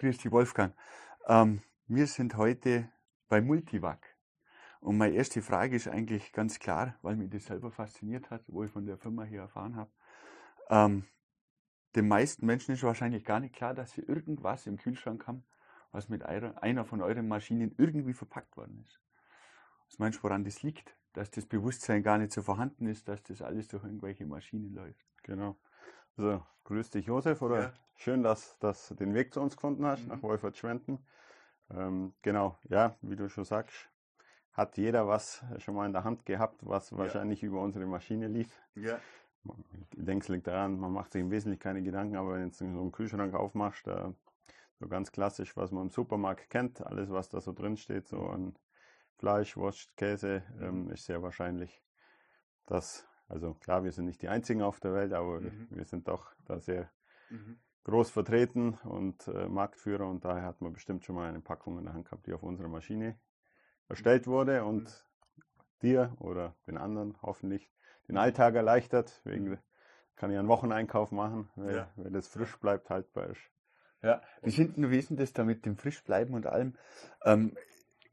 Grüß dich, Wolfgang. Ähm, wir sind heute bei Multivac. Und meine erste Frage ist eigentlich ganz klar, weil mich das selber fasziniert hat, wo ich von der Firma hier erfahren habe. Ähm, den meisten Menschen ist wahrscheinlich gar nicht klar, dass sie irgendwas im Kühlschrank haben, was mit einer von euren Maschinen irgendwie verpackt worden ist. Was meinst du, woran das liegt? Dass das Bewusstsein gar nicht so vorhanden ist, dass das alles durch irgendwelche Maschinen läuft. Genau. Also, grüß dich, Josef, oder ja. schön, dass, du den Weg zu uns gefunden hast, mhm. nach Wolfert-Schwenten. Ähm, genau, ja, wie du schon sagst, hat jeder was schon mal in der Hand gehabt, was ja. wahrscheinlich über unsere Maschine lief. Ja. Ich denke, es liegt daran, man macht sich im Wesentlichen keine Gedanken, aber wenn du so einen Kühlschrank aufmachst, da, so ganz klassisch, was man im Supermarkt kennt, alles, was da so drin steht, so an Fleisch, Wurst, Käse, mhm. ähm, ist sehr wahrscheinlich, dass, also klar, wir sind nicht die einzigen auf der Welt, aber mhm. wir sind doch da sehr mhm. groß vertreten und äh, Marktführer und daher hat man bestimmt schon mal eine Packung in der Hand gehabt, die auf unserer Maschine erstellt wurde und mhm. dir oder den anderen hoffentlich den Alltag erleichtert. Wegen, kann ich einen Wocheneinkauf machen, weil, ja. weil das frisch bleibt, haltbar ist. Ja, wie sind wie ist denn das da mit dem Frischbleiben und allem? Ähm,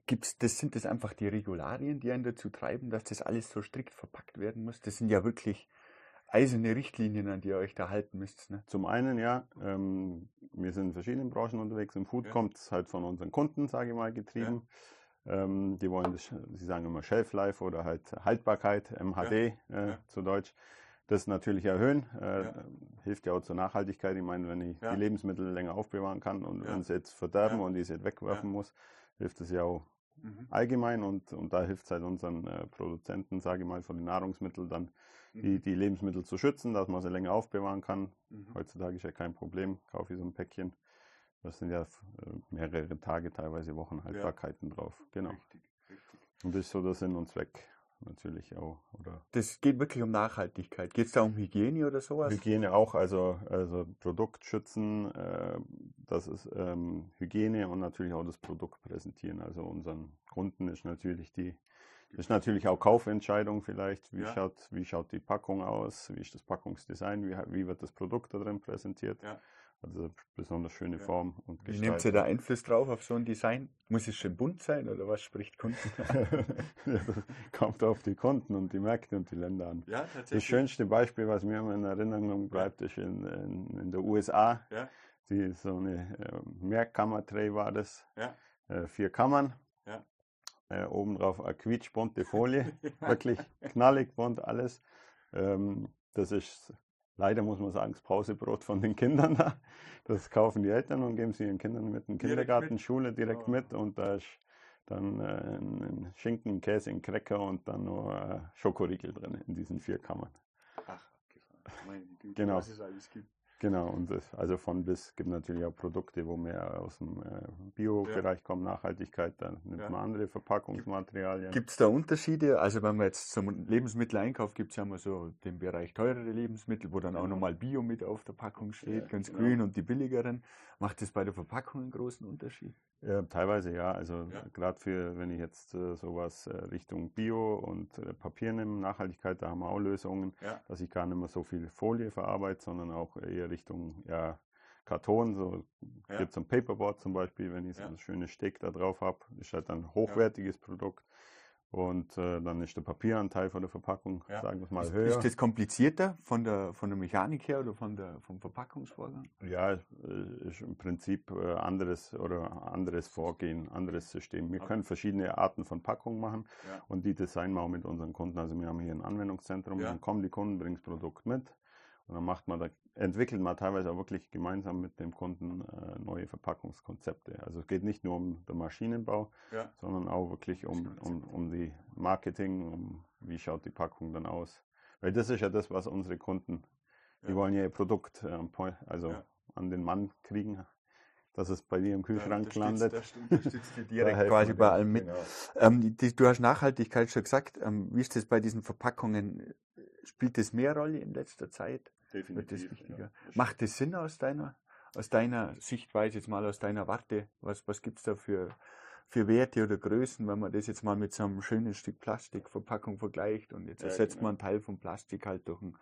gibt's, das sind das einfach die Regularien, die einen dazu treiben, dass das alles so strikt verpackt werden muss? Das sind ja wirklich eiserne Richtlinien, an die ihr euch da halten müsst. Ne? Zum einen, ja, ähm, wir sind in verschiedenen Branchen unterwegs. Im Food ja. kommt es halt von unseren Kunden, sage ich mal, getrieben. Ja. Ähm, die wollen das, sie sagen immer Shelf Life oder halt Haltbarkeit, MHD ja. Äh, zu Deutsch. Das natürlich erhöhen, äh, hilft ja auch zur Nachhaltigkeit. Ich meine, wenn ich die Lebensmittel länger aufbewahren kann und wenn sie jetzt verderben und ich sie jetzt wegwerfen muss, hilft das ja auch mhm. allgemein und, und da hilft es halt unseren äh, Produzenten, sage ich mal, von den Nahrungsmitteln dann mhm. die, die Lebensmittel zu schützen, dass man sie länger aufbewahren kann. Mhm. Heutzutage ist ja kein Problem, kaufe ich so ein Päckchen das sind ja äh, mehrere Tage, teilweise Wochen Haltbarkeiten ja. drauf. Genau. Richtig, richtig. Und das ist so der Sinn und Zweck natürlich auch. Oder das geht wirklich um Nachhaltigkeit. Geht es da um Hygiene oder sowas? Hygiene auch, also, also Produkt schützen, äh, das ist ähm, Hygiene und natürlich auch das Produkt präsentieren. Also unseren Kunden ist natürlich die ist natürlich auch Kaufentscheidung vielleicht. Wie, ja. schaut, wie schaut die Packung aus? Wie ist das Packungsdesign? Wie, wie wird das Produkt da drin präsentiert? Ja. Also besonders schöne Form und Gestaltung. Wie nimmt ihr da Einfluss drauf auf so ein Design? Muss es schon bunt sein oder was spricht Kunden an? kommt auf die Kunden und die Märkte und die Länder an. Ja, das schönste Beispiel, was mir immer in Erinnerung bleibt, ist in, in, in der USA. Ja. Die, so eine äh, Mehrkammer-Tray war das. Ja. Äh, vier Kammern. Ja. Äh, oben drauf eine quietschbunte Folie. Wirklich knallig bunt alles. Ähm, das ist leider muss man sagen, das Pausebrot von den Kindern da. Das kaufen die Eltern und geben sie ihren Kindern mit in Kindergarten, Schule direkt oh. mit und da ist dann äh, ein Schinken, ein Käse, ein Cracker und dann nur äh, Schokoriegel drin in diesen vier Kammern. Ach, meine Güte, genau. was es alles gibt. Genau, und das, also von bis gibt natürlich auch Produkte, wo mehr aus dem äh, Bio-Bereich ja. kommen, Nachhaltigkeit, dann nimmt ja. man andere Verpackungsmaterialien. Gibt es da Unterschiede? Also wenn man jetzt zum Lebensmittel einkauft, gibt es ja immer so den Bereich teurere Lebensmittel, wo dann auch nochmal Bio mit auf der Packung steht, ja, ganz genau. grün und die billigeren. Macht das bei der Verpackung einen großen Unterschied? Ja, teilweise ja. Also gerade für, wenn ich jetzt äh, sowas äh, Richtung Bio und äh, Papier nehme, Nachhaltigkeit, da haben wir auch Lösungen, dass ich gar nicht mehr so viel Folie verarbeite, sondern auch eher Richtung ja, Karton. So ja. gibt es ein Paperboard zum Beispiel, wenn ich so ja. ein schönes Steak da drauf habe. Ist halt ein hochwertiges ja. Produkt. Und äh, dann ist der Papieranteil von der Verpackung, ja. sagen wir mal, ist, höher. Ist das komplizierter von der, von der Mechanik her oder von der, vom Verpackungsvorgang? Ja, äh, ist im Prinzip äh, anderes oder anderes Vorgehen, anderes System. Wir okay. können verschiedene Arten von Packungen machen ja. und die designen wir auch mit unseren Kunden. Also wir haben hier ein Anwendungszentrum, ja. dann kommen die Kunden, bringen das Produkt mit und dann macht man da, entwickelt man teilweise auch wirklich gemeinsam mit dem Kunden äh, neue Verpackungskonzepte. Also es geht nicht nur um den Maschinenbau, ja. sondern auch wirklich um, um, um die Marketing, um wie schaut die Packung dann aus. Weil das ist ja das, was unsere Kunden, die wollen ja ihr Produkt äh, also ja. an den Mann kriegen, dass es bei dir im Kühlschrank ja, landet. Das unterstützt du direkt quasi bei allem mit. Genau. Ähm, die, du hast Nachhaltigkeit schon gesagt. Ähm, wie ist das bei diesen Verpackungen? Spielt das mehr Rolle in letzter Zeit? Definitiv. Wird das wichtiger? Ja. Macht das Sinn aus deiner, aus deiner Sichtweise, jetzt mal aus deiner Warte? Was, was gibt's da für, für Werte oder Größen, wenn man das jetzt mal mit so einem schönen Stück Plastikverpackung vergleicht und jetzt ja, ersetzt genau. man einen Teil vom Plastik halt durch ein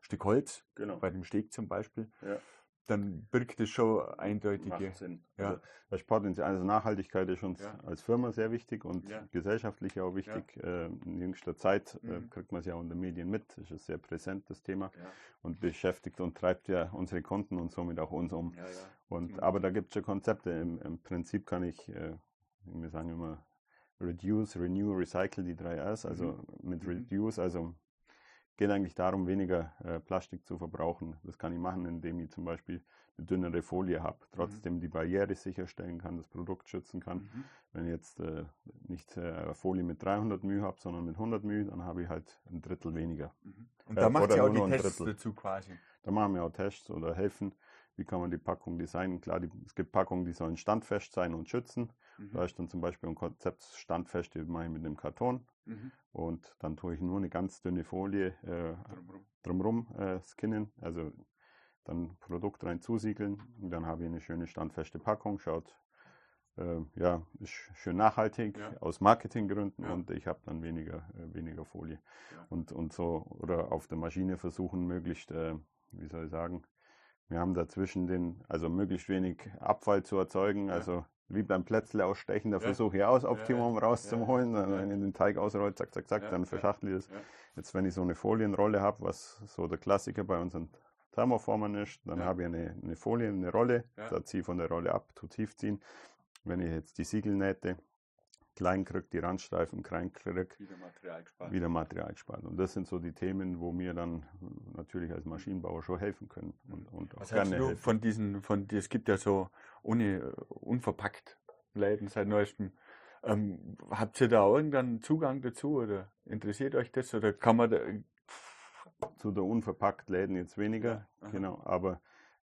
Stück Holz, genau. bei dem Steg zum Beispiel. Ja. Dann birgt es schon eindeutige. Macht Sinn. Ja. Also, das Potenzial, also Nachhaltigkeit ist uns ja. als Firma sehr wichtig und ja. gesellschaftlich auch wichtig. Ja. Äh, in jüngster Zeit äh, mhm. kriegt man es ja auch in den Medien mit. Das ist ein sehr präsent, das Thema. Und beschäftigt und treibt ja unsere Kunden und somit auch uns um. Und, mhm. Aber da gibt es schon Konzepte. Im, Im, Prinzip kann ich, äh, wir sagen immer, Reduce, Renew, Recycle, die drei Rs. Also mhm. mit mhm. Reduce, also geht eigentlich darum, weniger äh, Plastik zu verbrauchen. Das kann ich machen, indem ich zum Beispiel eine dünnere Folie habe, trotzdem mhm. die Barriere sicherstellen kann, das Produkt schützen kann. Mhm. Wenn ich jetzt äh, nicht äh, Folie mit 300 μ habe, sondern mit 100 μ, dann habe ich halt ein Drittel weniger. Mhm. Und da macht ihr auch die Tests dazu quasi. Da machen wir auch Tests oder helfen, wie kann man die Packung designen. Klar, die, es gibt Packungen, die sollen standfest sein und schützen. Mhm. Da ist dann zum Beispiel ein Konzept standfest, die mache ich mit dem Karton. Mhm. Und dann tue ich nur eine ganz dünne Folie äh, drumherum äh, skinnen, also dann Produkt rein zusiegeln. Und dann habe ich eine schöne standfeste Packung. Schaut, äh, ja, ist schön nachhaltig ja. aus Marketinggründen ja. und ich habe dann weniger, äh, weniger Folie. Ja. Und, und so, oder auf der Maschine versuchen, möglichst, äh, wie soll ich sagen, wir haben dazwischen den, also möglichst wenig Abfall zu erzeugen. Also wie beim Plätzle ausstechen, da ja. versuche ich aus Optimum ja, rauszuholen, ja, wenn ich den Teig ausrolle, zack, zack, zack, dann verschachtel ich es. Jetzt, wenn ich so eine Folienrolle habe, was so der Klassiker bei unseren Thermoformern ist, dann habe ich eine, eine Folie, eine Rolle, da ziehe ich von der Rolle ab, tu tief ziehen. Wenn ich jetzt die Siegelnähte klein kriege, die Randstreifen klein wieder Material gespart. Wieder Material gespart. Und das sind so die Themen, wo mir dann natürlich als Maschinenbauer schon helfen können. Und, und auch Was gerne du von diesen, von, es gibt ja so ohne, unverpackt Läden seit neuestem. Ähm, habt ihr da irgendeinen Zugang dazu oder interessiert euch das oder kann man da, zu der unverpackt Läden jetzt weniger, ja, genau, aber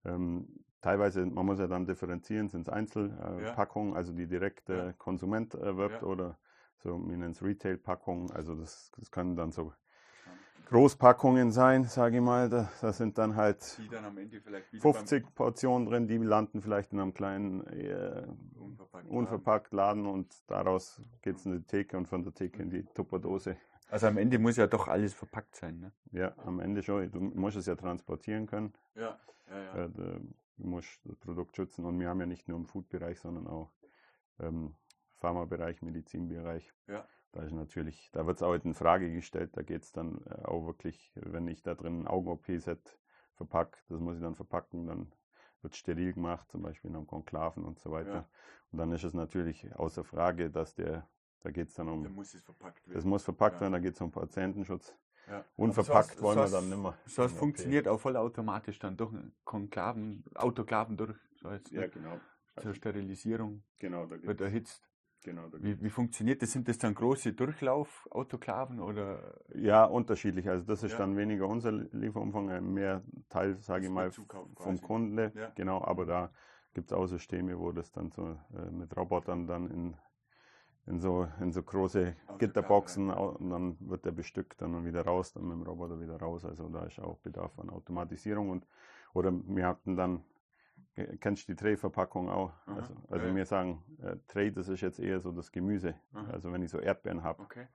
ähm, teilweise, man muss ja dann differenzieren, sind es Einzelpackungen, äh, also die direkt der Konsument erwirbt ja. oder so, wir nennen es Retail-Packungen, also das, das können dann so Großpackungen sein, sage ich mal. Da, da, sind dann halt dann 50 Portionen drin, die landen vielleicht in einem kleinen äh, unverpackt, unverpackt Laden und daraus geht es in die Theke und von der Theke in die Tupperdose. Also am Ende muss ja doch alles verpackt sein, ne? Ja, am Ende schon. Du musst es ja transportieren können. Ja, ja, ja. Du musst das Produkt schützen und wir haben ja nicht nur im Food-Bereich, sondern auch ähm, Pharmabereich, Medizinbereich. Ja. Da ist natürlich, da wird es auch in Frage gestellt, da geht es dann äh, auch wirklich, wenn ich da drin ein Augen-OP-Set verpacke, das muss ich dann verpacken, dann wird steril gemacht, zum Beispiel in einem Konklaven und so weiter. Ja. Und dann ist es natürlich außer Frage, dass der, da geht es dann um. Da muss es verpackt werden. Das muss verpackt ja. werden, da geht es um Patientenschutz. Ja. Unverpackt wollen wir dann nimmer. So was funktioniert auch vollautomatisch dann durch Konklaven, Autoklaven durch. So heißt ja, genau. Zur Sterilisierung genau, da wird erhitzt. Genau, wie, wie, funktioniert das? Sind das dann große Durchlauf-Autoklaven oder? Ja, unterschiedlich. Also das ist ja. dann weniger unser Lieferumfang, äh, mehr Teil, sage ich mal, vom Kunde. Ja. Genau, aber da gibt es auch Systeme, wo das dann so äh, mit Robotern dann in, in, so, in so große Gitterboxen und dann wird der bestückt, dann wieder raus, dann mit dem Roboter wieder raus. Also da ist auch Bedarf an Automatisierung und oder wir hatten dann Kennst du die Tray-Verpackung auch? Aha, also, also ja. wir sagen, äh, Tray, das ist jetzt eher so das Gemüse. Aha. Also wenn ich so Erdbeeren habe. Okay.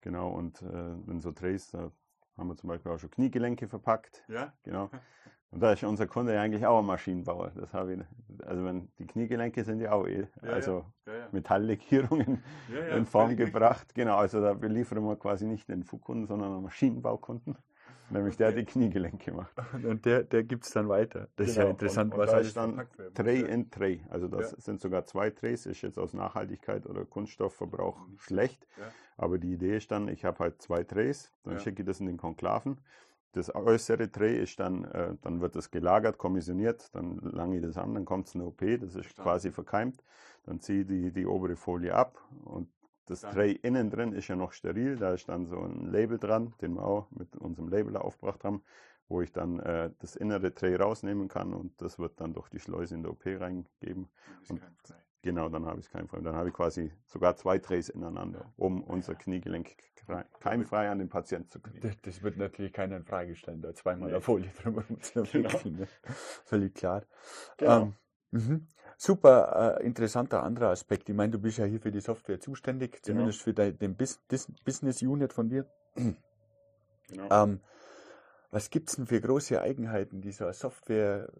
Genau, und äh, in so Trays, da haben wir zum Beispiel auch schon Kniegelenke verpackt. Ja. Genau. Und da ist unser Kunde eigentlich auch ein Maschinenbauer. Das habe ich, also wenn die Kniegelenke sind ja auch eh, ja, also ja. Ja, Metalllegierungen in Form gebracht. Richtig. Genau, also da beliefern wir quasi nicht den Fuhrkunden, sondern einen Maschinenbaukunden. Nämlich der die Kniegelenke macht. Und der, der gibt es dann weiter. Das genau. ist ja genau. interessant. Und, und was da ist dann Tray in Tray. Also das ja. sind sogar zwei Trays. Ist jetzt aus Nachhaltigkeit oder Kunststoffverbrauch schlecht. Ja. Aber die Idee ist dann, ich habe halt zwei Trays. Dann ja. schicke ich das in den Konklaven. Das äußere Tray ist dann, äh, dann wird das gelagert, kommissioniert, dann lange ich das an, dann kommt es eine OP, das ist Verstanden. quasi verkeimt. Dann ziehe ich die, die obere Folie ab und das Tray innen drin ist ja noch steril, da ist dann so ein Label dran, den wir auch mit unserem Label aufgebracht haben, wo ich dann äh, das innere Tray rausnehmen kann und das wird dann durch die Schleuse in der OP reingegeben. Und genau, dann habe ich es keimfrei. Dann habe ich quasi sogar zwei Trays ineinander, um unser Kniegelenk keimfrei an den Patienten zu kriegen. Das, das wird natürlich keiner in Frage stellen, da zweimal nee. eine Folie drüber genau. ne? Völlig klar. Genau. Ähm, Mhm. Super äh, interessanter anderer Aspekt. Ich meine, du bist ja hier für die Software zuständig, genau. zumindest für de, den Bis, Dis, Business Unit von dir. Genau. Ähm, Was gibt es denn für große Eigenheiten dieser Software,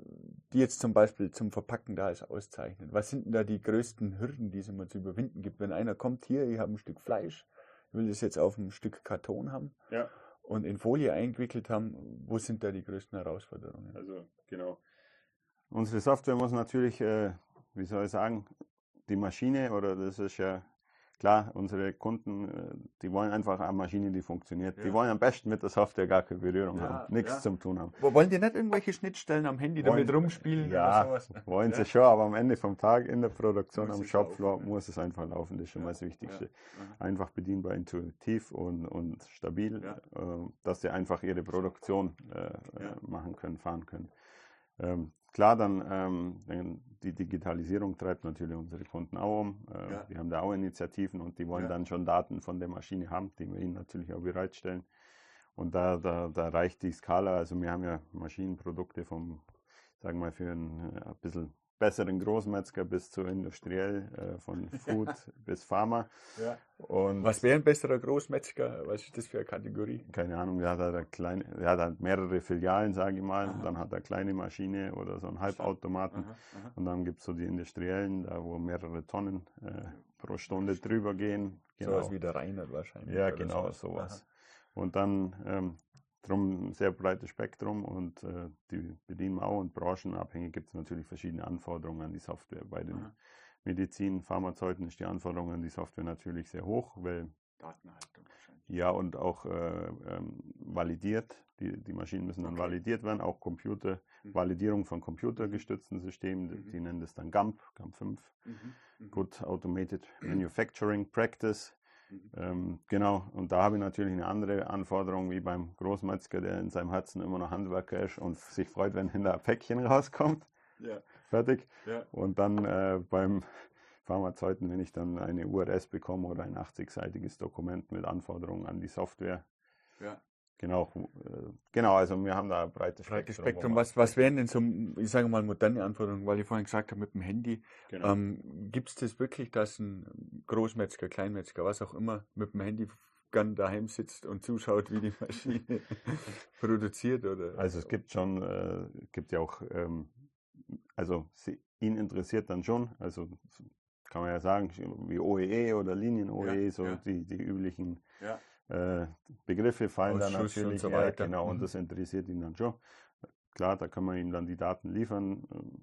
die jetzt zum Beispiel zum Verpacken da ist, auszeichnet? Was sind denn da die größten Hürden, die es immer zu überwinden gibt? Wenn einer kommt hier, ich habe ein Stück Fleisch, ich will das jetzt auf ein Stück Karton haben Ja, und in Folie eingewickelt haben, wo sind da die größten Herausforderungen? also genau. Unsere Software muss natürlich, äh, wie soll ich sagen, die Maschine oder das ist ja klar, unsere Kunden, äh, die wollen einfach eine Maschine, die funktioniert. Die Ja. wollen am besten mit der Software gar keine Berührung Ja, haben, nichts ja. zum tun haben. Wo- Wollen die nicht irgendwelche Schnittstellen am Handy damit Wollen- rumspielen Ja, oder sowas? wollen sie schon, aber am Ende vom Tag in der Produktion Muss am Shopfloor laufen, muss es einfach laufen. Das ist schon mal das Wichtigste. Ja. Einfach bedienbar, intuitiv und, und stabil, Ja. äh, dass sie einfach ihre Produktion äh, Ja. äh, machen können, fahren können. Ähm, klar, dann, ähm, die Digitalisierung treibt natürlich unsere Kunden auch um. Äh, Ja. Die haben da auch Initiativen und die wollen Ja. dann schon Daten von der Maschine haben, die wir ihnen natürlich auch bereitstellen. Und da, da, da reicht die Skala. Also wir haben ja Maschinenprodukte vom, sagen wir mal, für einen äh, ein bisschen besseren Großmetzger bis zu industriell, äh, von Food bis Pharma. Ja. Und Was wäre ein besserer Großmetzger? Was ist das für eine Kategorie? keine Ahnung, der hat halt, eine kleine, der hat halt mehrere Filialen, sage ich mal. Aha. Und dann hat er eine kleine Maschine oder so einen Halbautomaten. Aha, aha. Und dann gibt es so die industriellen, da wo mehrere Tonnen äh, pro Stunde drüber gehen. Sowas wie der Reinhard wahrscheinlich. Ja, genau, sowas. Und dann ähm, drum ein sehr breites Spektrum und äh, die bedienen wir auch und branchenabhängig gibt es natürlich verschiedene Anforderungen an die Software. Bei den Aha. Medizin, Pharmazeuten ist die Anforderung an die Software natürlich sehr hoch, weil Datenhaltung wahrscheinlich. ja und auch äh, ähm, validiert. Die, die Maschinen müssen dann Okay. validiert werden, auch Computer, Mhm. Validierung von computergestützten Systemen, die, Mhm. die nennen das dann GAMP, GAMP 5. Mhm. Mhm. Good Automated Manufacturing Practice. Mhm. Ähm, genau, und da habe ich natürlich eine andere Anforderung wie beim Großmetzger, der in seinem Herzen immer noch Handwerker ist und sich freut, wenn hinter ein Päckchen rauskommt. Ja, Fertig. ja. Und dann äh, beim Pharmazeuten, wenn ich dann eine URS bekomme oder ein 80-seitiges Dokument mit Anforderungen an die Software. Ja. Genau, äh, genau, also wir haben da ein breites Spektrum. Spektrum. Was, was wären denn so, ich sage mal, moderne Anforderungen, weil ich vorhin gesagt habe, mit dem Handy. genau. Ähm, Gibt es das wirklich, dass ein Großmetzger, Kleinmetzger, was auch immer, mit dem Handy gern daheim sitzt und zuschaut, wie die Maschine produziert? Oder? Also es gibt schon, äh, gibt ja auch, ähm, also sie, ihn interessiert dann schon, also kann man ja sagen, wie OEE oder Linien-OEE, Ja, so ja. Die, die üblichen Ja. Äh, Begriffe fallen dann und natürlich. so ja, weiter. genau, und Mhm. das interessiert ihn dann schon. Klar, da kann man ihm dann die Daten liefern.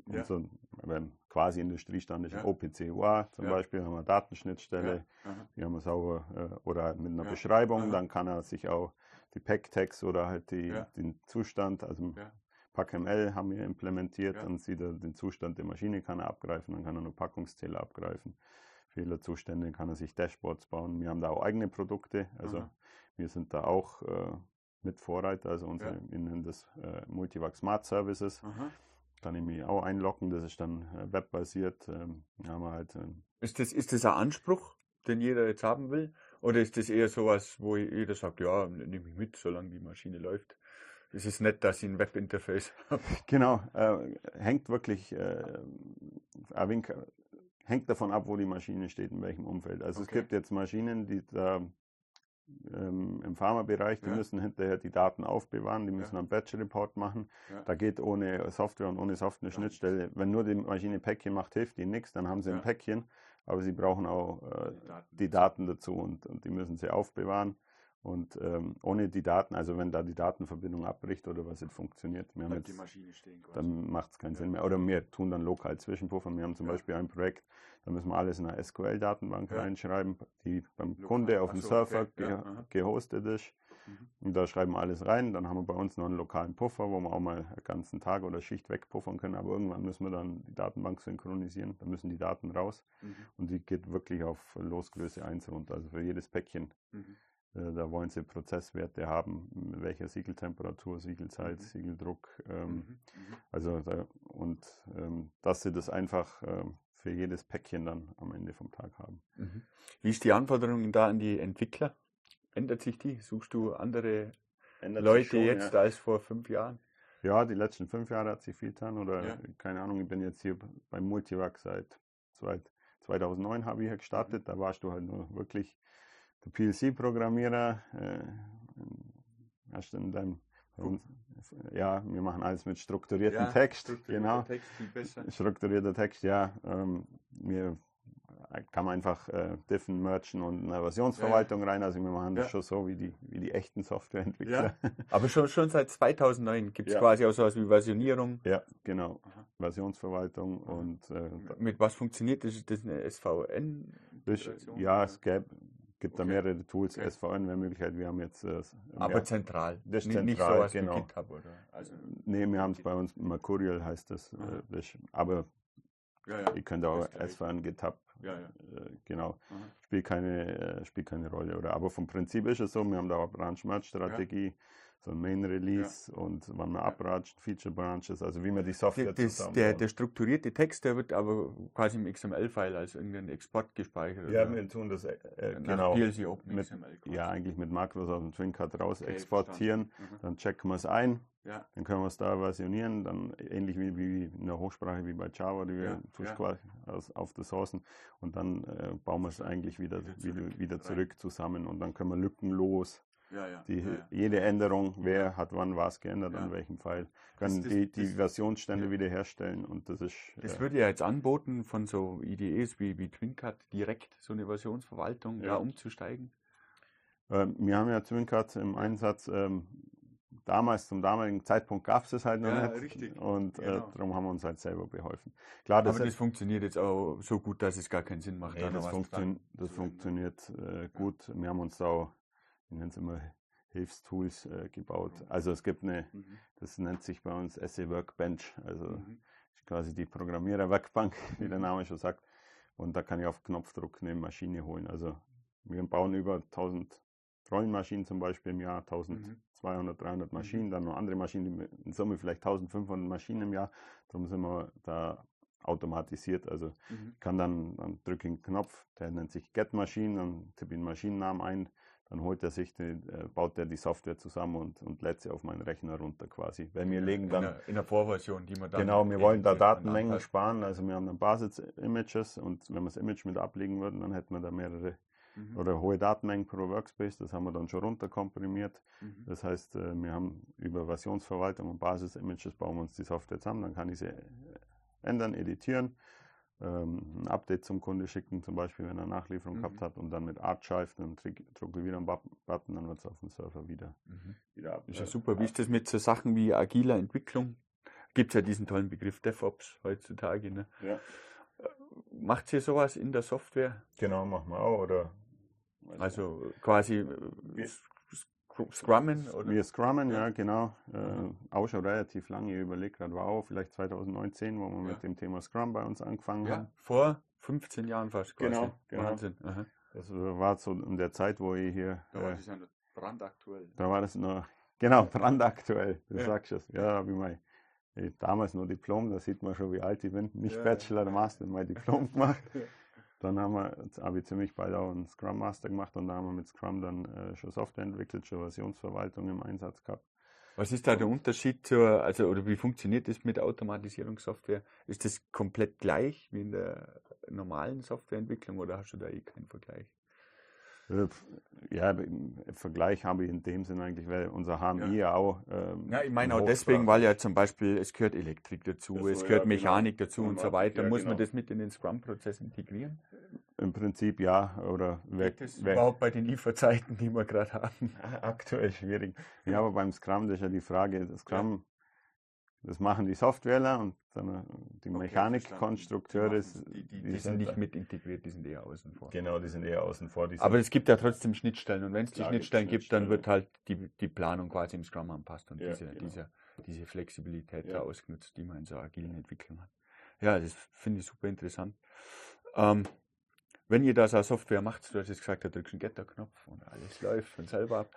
äh, Ja. Unser beim quasi Industriestand ist Ja. OPC UA zum Ja. Beispiel, haben wir eine Datenschnittstelle, Aha. die haben wir sauber äh, oder mit einer Ja. Beschreibung, Aha. dann kann er sich auch die Pack-Tags oder halt die, Ja. den Zustand, also Ja. PackML haben wir implementiert, Ja. dann sieht er den Zustand der Maschine, kann er abgreifen, dann kann er nur Packungszähler abgreifen. Fehlerzustände kann er sich Dashboards bauen. Wir haben da auch eigene Produkte, also Aha. wir sind da auch äh, mit Vorreiter, also unsere, Ja. wir nennen das äh, Multivac Smart Services. Aha. Kann ich mich auch einloggen, das ist dann äh, webbasiert. Ähm, haben wir halt ähm, Ist das, ist das ein Anspruch, den jeder jetzt haben will? Oder ist das eher sowas, wo jeder sagt, ja, nehme ich mit, solange die Maschine läuft? Es ist nett, dass ich ein Webinterface habe. Genau, äh, hängt wirklich äh, ein wenig, hängt davon ab, wo die Maschine steht, in welchem Umfeld. Also es Okay. gibt jetzt Maschinen, die da ähm, im Pharmabereich, die Ja. müssen hinterher die Daten aufbewahren, die Ja. müssen einen Batch-Report machen. Ja. Da geht ohne Software und ohne Software Gar Schnittstelle, wenn nur die Maschine Päckchen macht, hilft ihnen nichts, dann haben sie Ja. ein Päckchen, aber sie brauchen auch äh, Die Daten. die Daten dazu und, und die müssen sie aufbewahren. Und ähm, ohne die Daten, also wenn da die Datenverbindung abbricht oder was nicht funktioniert, wir haben Bleibt jetzt dann macht es keinen Ja. Sinn mehr. Oder wir tun dann lokal Zwischenpuffer. Wir haben zum Ja. Beispiel ein Projekt, da müssen wir alles in eine SQL-Datenbank Ja. reinschreiben, die beim Lokal. Kunde auf Ach dem so, Server okay. Ge gehostet ist. Mhm. Und da schreiben wir alles rein. Dann haben wir bei uns noch einen lokalen Puffer, wo wir auch mal einen ganzen Tag oder Schicht wegpuffern können. Aber irgendwann müssen wir dann die Datenbank synchronisieren. Da müssen die Daten raus. Mhm. Und die geht wirklich auf Losgröße 1 runter. Also für jedes Päckchen Mhm. Äh, Da wollen sie Prozesswerte haben, mit welcher Siegeltemperatur, Siegelzeit, Mhm. Siegeldruck. Ähm, Mhm. Mhm. Also da, und ähm, dass sie das einfach ähm, für jedes Päckchen dann am Ende vom Tag haben. Mhm. Wie ist die Anforderung da an die Entwickler? Ändert sich die? Suchst du andere Ändert Leute schon, jetzt ja. als vor fünf Jahren? Ja, die letzten fünf Jahre hat sich viel getan oder Ja. keine Ahnung, ich bin jetzt hier beim Multivac seit zweit- 2009 habe ich hier gestartet. Mhm. Da warst du halt nur wirklich PLC-Programmierer. Äh, hast in deinem Und, ja, wir machen alles mit strukturiertem ja, Text. Strukturierter genau. Text, viel besser. Strukturierter Text, ja. Ähm, wir kann man einfach äh, Diffen merchen und eine Versionsverwaltung ja, ja. rein. Also wir machen das schon so wie die, wie die echten Softwareentwickler. Aber schon, schon seit 2009 gibt es quasi auch sowas wie Versionierung. Ja, genau. Versionsverwaltung und äh, mit was funktioniert das? Ist das eine SVN? ja, es gäbe gibt okay. da mehrere Tools, okay. SVN wäre Möglichkeit, wir haben jetzt... Äh, Aber zentral, das ist zentral, nicht sowas genau. wie GitHub oder? Also nee, wir haben es bei uns, Mercurial heißt das, äh, das aber ja, ja. ihr könnt auch SVN, GitHub, ja, ja. Äh, genau, spielt keine, äh, spielt keine Rolle. Oder, aber vom Prinzip ist es so, wir haben da auch Branch-Merge-Strategie, so ein Main-Release ja. und wann man abratscht, Feature-Branches, also wie man die Software das, zusammen der, der strukturierte Text, der wird aber quasi im XML-File als irgendein Export gespeichert. Ja, wir tun das äh, äh genau. PLC Open mit, XML. Ja, eigentlich mit Makros aus dem TwinCut raus okay, exportieren, mhm. dann checken wir es ein, ja. dann können wir es da versionieren, dann ähnlich wie, wie in der Hochsprache wie bei Java, die wir ja, quasi aus, auf der Sourcen. Und dann äh, bauen wir es eigentlich wieder, wieder zurück, wieder, zurück zusammen. Und dann können wir lückenlos ja, ja. Die, ja, jede Änderung, wer hat wann was geändert, an welchem Pfeil, können das, das, die, die das, Versionsstände wiederherstellen und das ist. Das wird ja jetzt anboten von so IDEs wie, wie TwinCut direkt so eine Versionsverwaltung da umzusteigen. Ähm, wir haben ja TwinCut im Einsatz. Ähm, damals, zum damaligen Zeitpunkt gab es es halt noch ja, nicht. Richtig. Und äh, genau. äh, darum haben wir uns halt selber beholfen. Klar, das Aber das funktioniert jetzt auch so gut, dass es gar keinen Sinn macht. Ja, das, funktio das funktioniert äh, gut. Wir haben uns da auch ich nenne es immer Hilfstools äh, gebaut. Also es gibt eine, mhm. das nennt sich bei uns SE Workbench, also mhm. quasi die Programmierer-Werkbank, wie der mhm. Name schon sagt. Und da kann ich auf Knopfdruck eine Maschine holen. Also wir bauen über 1000 Rollenmaschinen zum Beispiel im Jahr, 1200, 300 mhm. Maschinen, dann noch andere Maschinen, in Summe vielleicht 1500 Maschinen im Jahr. Darum sind wir da automatisiert. Also mhm. kann dann, dann drücke ich einen Knopf, der nennt sich Get Machine, dann tippe ich den Maschinennamen ein, dann holt er sich, die, äh, baut er die Software zusammen und, und lädt sie auf meinen Rechner runter quasi. Weil wir legen dann. In der, in der Vorversion, die man dann. Genau, wir wollen da Datenmengen sparen. Also wir haben dann Basis-Images und wenn wir das Image mit ablegen würden, dann hätten wir da mehrere mhm. oder hohe Datenmengen pro Workspace. Das haben wir dann schon runterkomprimiert. Mhm. Das heißt, äh, wir haben über Versionsverwaltung und Basis-Images bauen wir uns die Software zusammen. Dann kann ich sie ändern, editieren ähm, ein Update zum Kunde schicken, zum Beispiel, wenn er Nachlieferung mhm. gehabt hat und dann mit Archive, dann drücke ich wieder einen Button, dann wird es auf dem Server wieder, mhm. wieder ab. Ist ja super. Wie ist das mit so Sachen wie agiler Entwicklung? Gibt es ja diesen tollen Begriff DevOps heutzutage. Ne? Ja. Äh, macht ihr sowas in der Software? Genau, machen wir auch. Oder also quasi äh, Scrummen? Oder? Wir Scrummen, ja, genau. Äh, auch schon relativ lange. Ich überlege gerade, wow, vielleicht 2019, wo wir ja. mit dem Thema Scrum bei uns angefangen ja, haben. Vor 15 Jahren fast quasi. Genau, genau. Wahnsinn. Aha. Das war so in der Zeit, wo ich hier. Da war äh, das ja noch brandaktuell. Da war das noch, genau, brandaktuell. Du ja. sagst es. Ja, wie mein, damals nur Diplom, da sieht man schon, wie alt ich bin. Nicht Bachelor, Master, mein Diplom gemacht. Dann haben wir, habe ich ziemlich bald auch einen Scrum Master gemacht und da haben wir mit Scrum dann äh, schon Software entwickelt, schon Versionsverwaltung im Einsatz gehabt. Was ist da der Unterschied zur, also, oder wie funktioniert das mit Automatisierungssoftware? Ist das komplett gleich wie in der normalen Softwareentwicklung oder hast du da eh keinen Vergleich? Äh, ja, im Vergleich habe ich in dem Sinn eigentlich, weil unser HMI ja, auch. Ähm, ja, ich meine auch deswegen, weil ja zum Beispiel es gehört Elektrik dazu, so, es gehört ja, genau. Mechanik genau. dazu und, und so weiter. Ja, Muss genau. man das mit in den Scrum-Prozess integrieren? Im Prinzip ja. Oder wer, das wer, überhaupt bei den Lieferzeiten, die wir gerade haben? Aktuell schwierig. Ja, aber beim Scrum, das ist ja die Frage, das Scrum das machen die Softwareler und die okay, Mechanikkonstrukteure. Die, die, die, die, sind nicht mit integriert, die sind eher außen vor. Genau, die sind eher außen vor. Aber es gibt ja trotzdem Schnittstellen und wenn es die Schnittstellen gibt, dann wird halt die, die Planung quasi im Scrum anpasst und ja, diese, genau. diese, diese Flexibilität ja. da ausgenutzt, die man in so agilen Entwicklung hat. Ja, das finde ich super interessant. Ähm, wenn ihr das als Software macht, du hast jetzt gesagt, da drückst du einen Getter-Knopf und alles läuft von selber ab.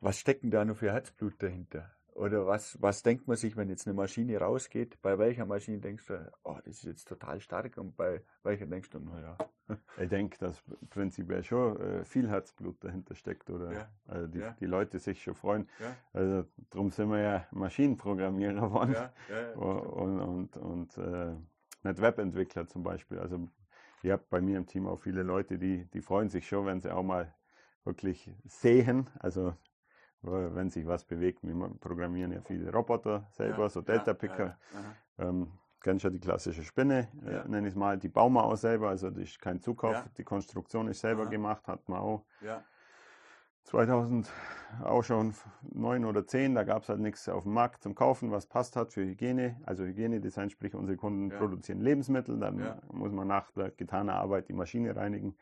Was stecken da noch für Herzblut dahinter? Oder was, was denkt man sich, wenn jetzt eine Maschine rausgeht? Bei welcher Maschine denkst du, oh, das ist jetzt total stark und bei welcher denkst du, naja. Ich denke, dass prinzipiell schon äh, viel Herzblut dahinter steckt oder ja. also die, ja. die Leute sich schon freuen. Ja. Also darum sind wir ja Maschinenprogrammierer geworden und, und, und äh, nicht Webentwickler zum Beispiel. Also ich habe bei mir im Team auch viele Leute, die, die freuen sich schon, wenn sie auch mal wirklich sehen, also wenn sich was bewegt. Wir programmieren ja viele Roboter selber, Ja, so Delta-Picker. ja. Ähm, kennst ja die klassische Spinne, Ja. äh, nenne ich es mal. Die bauen wir auch selber, also das ist kein Zukauf. Ja. Die Konstruktion ist selber Aha. gemacht, hat man auch Ja, 2000 auch schon neun oder zehn, da gab es halt nichts auf dem Markt zum Kaufen, was passt hat für Hygiene. Also Hygienedesign, sprich unsere Kunden Ja. produzieren Lebensmittel, dann muss man nach der getaner Arbeit die Maschine reinigen.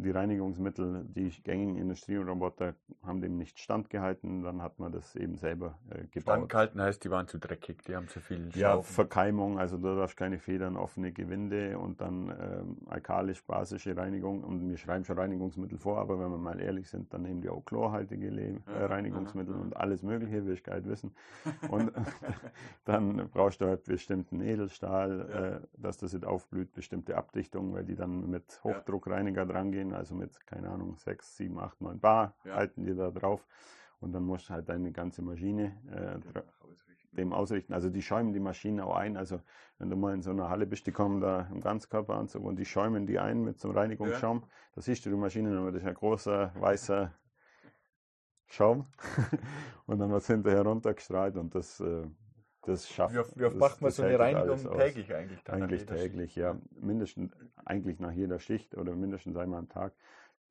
Ja. Die Reinigungsmittel, die gängigen Industrieroboter haben dem nicht standgehalten, dann hat man das eben selber äh, gebaut. Standgehalten heißt, die waren zu dreckig, die haben zu viel Ja, Schlaufen. Verkeimung, also da darfst keine Federn, offene Gewinde und dann ähm, alkalisch-basische Reinigung. Und wir schreiben schon Reinigungsmittel vor, aber wenn wir mal ehrlich sind, dann nehmen die auch chlorhaltige Le äh, Reinigungsmittel und alles Mögliche, will ich gar nicht wissen. Und dann brauchst du halt bestimmten Edelstahl, Ja. äh, dass das nicht aufblüht, bestimmte Abdichtungen, weil die dann mit Hochdruckreiniger dran gehen, also mit, keine Ahnung, 6, 7, 8, 9 Bar Ja. halten die da drauf. Und dann musst du halt deine ganze Maschine äh, ausrichten. dem ausrichten. Also die schäumen die Maschine auch ein. Also wenn du mal in so einer Halle bist, die kommen da im Ganzkörperanzug und die schäumen die ein mit so einem Reinigungsschaum. Da siehst du die Maschine, aber das ist ein großer weißer Schaum. und dann wird es hinterher runtergestrahlt und das, äh, das schafft. Wie oft, wie oft macht man so eine Reinigung täglich eigentlich? dann an Eigentlich jeder Schicht? täglich, ja. Mindestens, eigentlich nach jeder Schicht oder mindestens einmal am Tag.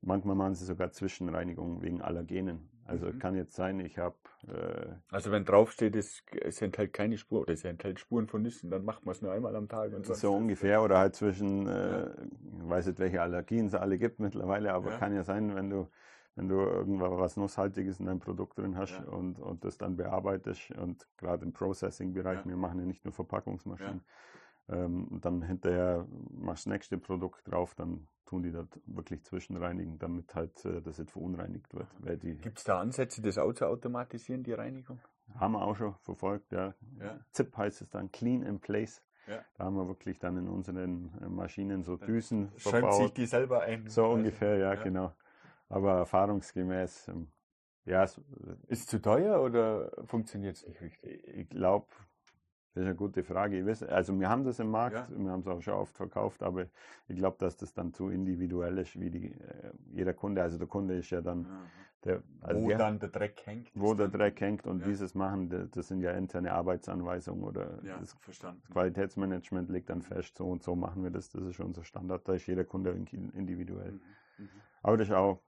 Manchmal machen sie sogar Zwischenreinigungen wegen Allergenen. Also Mhm. kann jetzt sein, ich habe äh, Also wenn draufsteht, es, es enthält keine Spur oder es enthält Spuren von Nüssen, dann macht man es nur einmal am Tag. Und So ungefähr oder halt zwischen, äh, ich weiß nicht, welche Allergien es alle gibt mittlerweile, aber Ja. kann ja sein, wenn du, wenn du irgendwas was Nusshaltiges in deinem Produkt drin hast Ja. und, und das dann bearbeitest und gerade im Processing-Bereich, Ja. wir machen ja nicht nur Verpackungsmaschinen, ähm, und dann hinterher machst du das nächste Produkt drauf, dann tun die das wirklich zwischenreinigen, damit halt äh, das nicht verunreinigt wird. Gibt es da Ansätze, das auch zu automatisieren, die Reinigung? haben wir auch schon verfolgt, ja. Ja. ZIP heißt es dann, Clean in Place. Ja. Da haben wir wirklich dann in unseren äh, Maschinen so Dann Düsen Schäumt sich die selber ein? So ungefähr, ja, ja. genau. Aber erfahrungsgemäß, ähm, ja, es, Ist es zu teuer oder funktioniert es nicht richtig? ich glaube, das ist eine gute Frage. Weiß, also wir haben das im Markt, Ja. wir haben es auch schon oft verkauft, aber ich glaube, dass das dann zu individuell ist, wie die, äh, jeder Kunde. Also der Kunde ist ja dann, der, also Wo wir- dann der Dreck hängt? wo der Dreck hängt und ja. wie sie es machen, das, sind ja interne Arbeitsanweisungen oder Ja, das verstanden. Qualitätsmanagement legt dann fest, so und so machen wir das, das ist unser Standard, da ist jeder Kunde in- individuell. Mhm. Mhm. Aber das ist auch,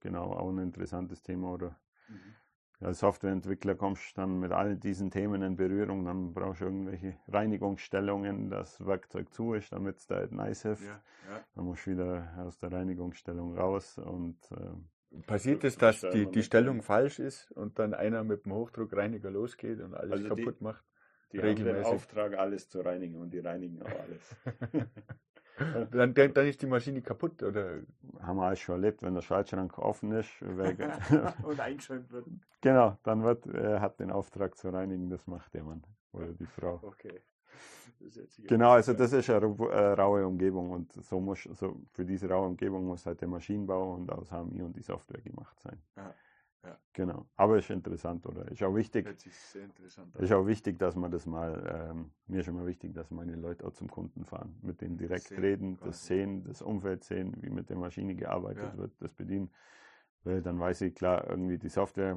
genau, auch ein interessantes Thema. Oder Mhm. als Softwareentwickler kommst du dann mit all diesen Themen in Berührung, dann brauchst du irgendwelche Reinigungsstellungen, das Werkzeug zu ist, damit es da halt nice hilft. Ja, ja. Dann musst du wieder aus der Reinigungsstellung raus und äh, Passiert es, dass die, die Stellung falsch ist und dann einer mit dem Hochdruckreiniger losgeht und alles Also die- kaputt macht? die Regelmäßig. haben den Auftrag, alles zu reinigen und die reinigen auch alles. Dann, dann, dann ist die Maschine kaputt oder haben wir alles schon erlebt, wenn der Schaltschrank offen ist. und eingeschäumt wird. genau, dann wird, er hat den Auftrag zu reinigen, das macht der Mann oder die Frau. Okay. Genau, also das ist eine äh, raue Umgebung und so muss so für diese raue Umgebung muss halt der Maschinenbau und aus HMI und die Software gemacht sein. Ja, ja. Genau, aber ist interessant oder ist auch wichtig. Hört sich sehr interessant an. Ist auch wichtig, dass man das mal, ähm, mir ist immer wichtig, dass meine Leute auch zum Kunden fahren, mit denen direkt sehen reden, quasi. das sehen, das Umfeld sehen, wie mit der Maschine gearbeitet Ja. wird, das bedienen. Weil dann weiß ich, klar, irgendwie die Software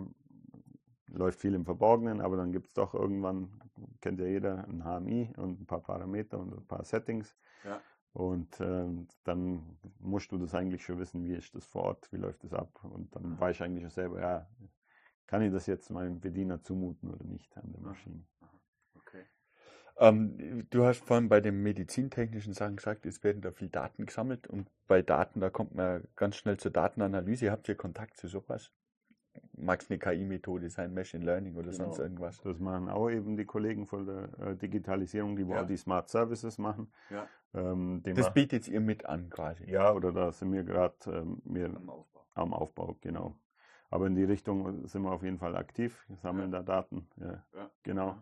läuft viel im Verborgenen, aber dann gibt es doch irgendwann, kennt ja jeder, ein HMI und ein paar Parameter und ein paar Settings. Ja. Und ähm, dann musst du das eigentlich schon wissen, wie ist das vor Ort, wie läuft das ab. Und dann Aha. weiß ich eigentlich schon selber, ja, kann ich das jetzt meinem Bediener zumuten oder nicht an der Aha. Maschine. Okay. Ähm, du hast vorhin bei den medizintechnischen Sachen gesagt, es werden da viel Daten gesammelt und bei Daten, da kommt man ganz schnell zur Datenanalyse. Habt ihr Kontakt zu sowas? Mag es eine KI-Methode sein, Machine Learning oder Genau. sonst irgendwas? Das machen auch eben die Kollegen von der äh, Digitalisierung, die Ja. auch die Smart Services machen. Ja. Ähm, Das bietet ihr mit an quasi. ja, oder da sind wir gerade ähm, Am Aufbau. am Aufbau, genau. Aber in die Richtung sind wir auf jeden Fall aktiv, sammeln da Daten. Ja, Ja. genau.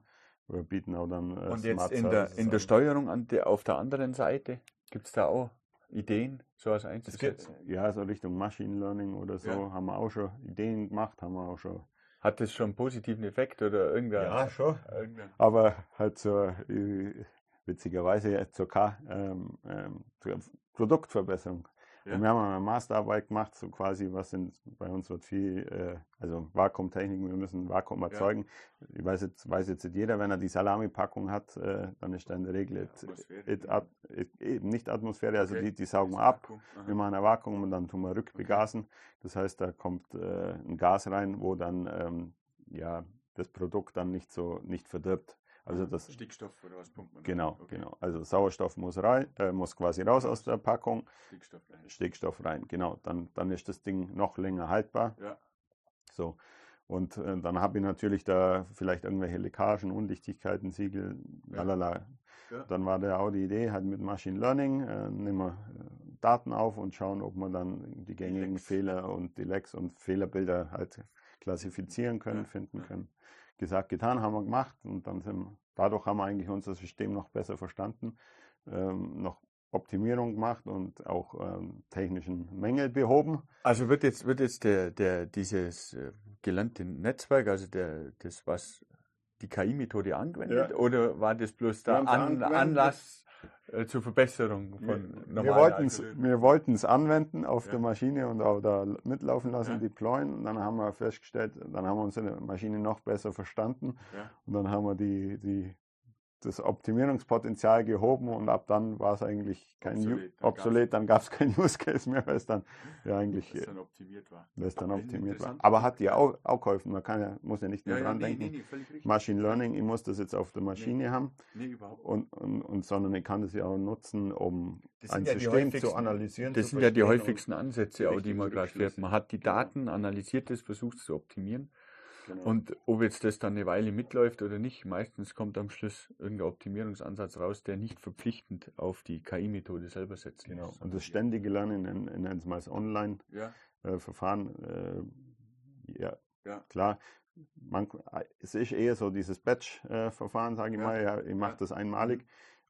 Wir bieten auch dann äh, Und jetzt Smart in der, Services in der. Steuerung an der, auf der anderen Seite, gibt es da auch Ideen, sowas Es einzusetzen? geht, ja, so Richtung Machine Learning oder so Ja. haben wir auch schon Ideen gemacht, haben wir auch schon. Hat das schon einen positiven Effekt oder irgendein, schon. irgendein Aber halt zur, äh, witzigerweise ja zur K, ähm, ähm, zur Produktverbesserung. Ja. Wir haben eine Masterarbeit gemacht, so quasi, was sind, bei uns wird viel, äh, also Vakuumtechnik, wir müssen Vakuum erzeugen. Ja. Ich weiß jetzt, weiß jetzt nicht jeder, wenn er die Salami-Packung hat, äh, dann ist da in der Regel it, it, it, eben nicht Atmosphäre, also okay. die, die saugen ab. Wir machen ein Vakuum und dann tun wir rückbegasen. Okay. Das heißt, da kommt äh, ein Gas rein, wo dann ähm, ja, das Produkt dann nicht so nicht verdirbt. Also das Stickstoff oder was pumpt man? Genau, okay. genau. Also Sauerstoff muss rein, äh, muss quasi raus aus der Packung. Stickstoff rein. Stickstoff rein, genau. Dann, dann ist das Ding noch länger haltbar. Ja. So. Und äh, dann habe ich natürlich da vielleicht irgendwelche Leckagen, Undichtigkeiten, Siegel, lalala. Ja. Dann war da auch die Idee, halt mit Machine Learning, äh, nehmen wir äh, Daten auf und schauen, ob man dann die gängigen Fehler und die Lecks und Fehlerbilder halt klassifizieren können, ja. finden können gesagt, getan, haben wir gemacht und dann sind dadurch haben wir eigentlich unser System noch besser verstanden, ähm, noch Optimierung gemacht und auch ähm, technischen Mängel behoben. Also wird jetzt, wird jetzt der, der, dieses äh, gelernte Netzwerk, also der, das, was die KI-Methode anwendet, ja. oder war das bloß der An Anlass äh, zur Verbesserung von normalen Wir wollten es anwenden auf ja. der Maschine und auch da mitlaufen lassen, ja. deployen. Und dann haben wir festgestellt, dann haben wir unsere Maschine noch besser verstanden. Ja. Und dann haben wir die, die das Optimierungspotenzial gehoben und ab dann war es eigentlich kein obsolet, dann obsolet, dann gab es kein Use Case mehr, weil es dann ja eigentlich weil es dann optimiert war. Weil es dann optimiert war. Aber hat dir auch, auch geholfen. Man kann ja, muss ja nicht mehr ja, dran ja, nee, denken. Nee, nee, Machine Learning, ich muss das jetzt auf der Maschine haben. Nee, überhaupt und, und, und, sondern ich kann das ja auch nutzen, um ein ja System zu analysieren. Das sind ja die häufigsten Ansätze, auch, die man gerade fährt. Man hat die genau. Daten, analysiert das, versucht es zu optimieren Genau. Und ob jetzt das dann eine Weile mitläuft oder nicht, meistens kommt am Schluss irgendein Optimierungsansatz raus, der nicht verpflichtend auf die KI-Methode selber setzt. Genau. Und das ständige Lernen in, in, in das Online-Verfahren, ja. äh, äh, ja, ja, klar. Man, es ist eher so dieses Batch-Verfahren, sage ich ja. mal. Ja, ich mache das einmalig.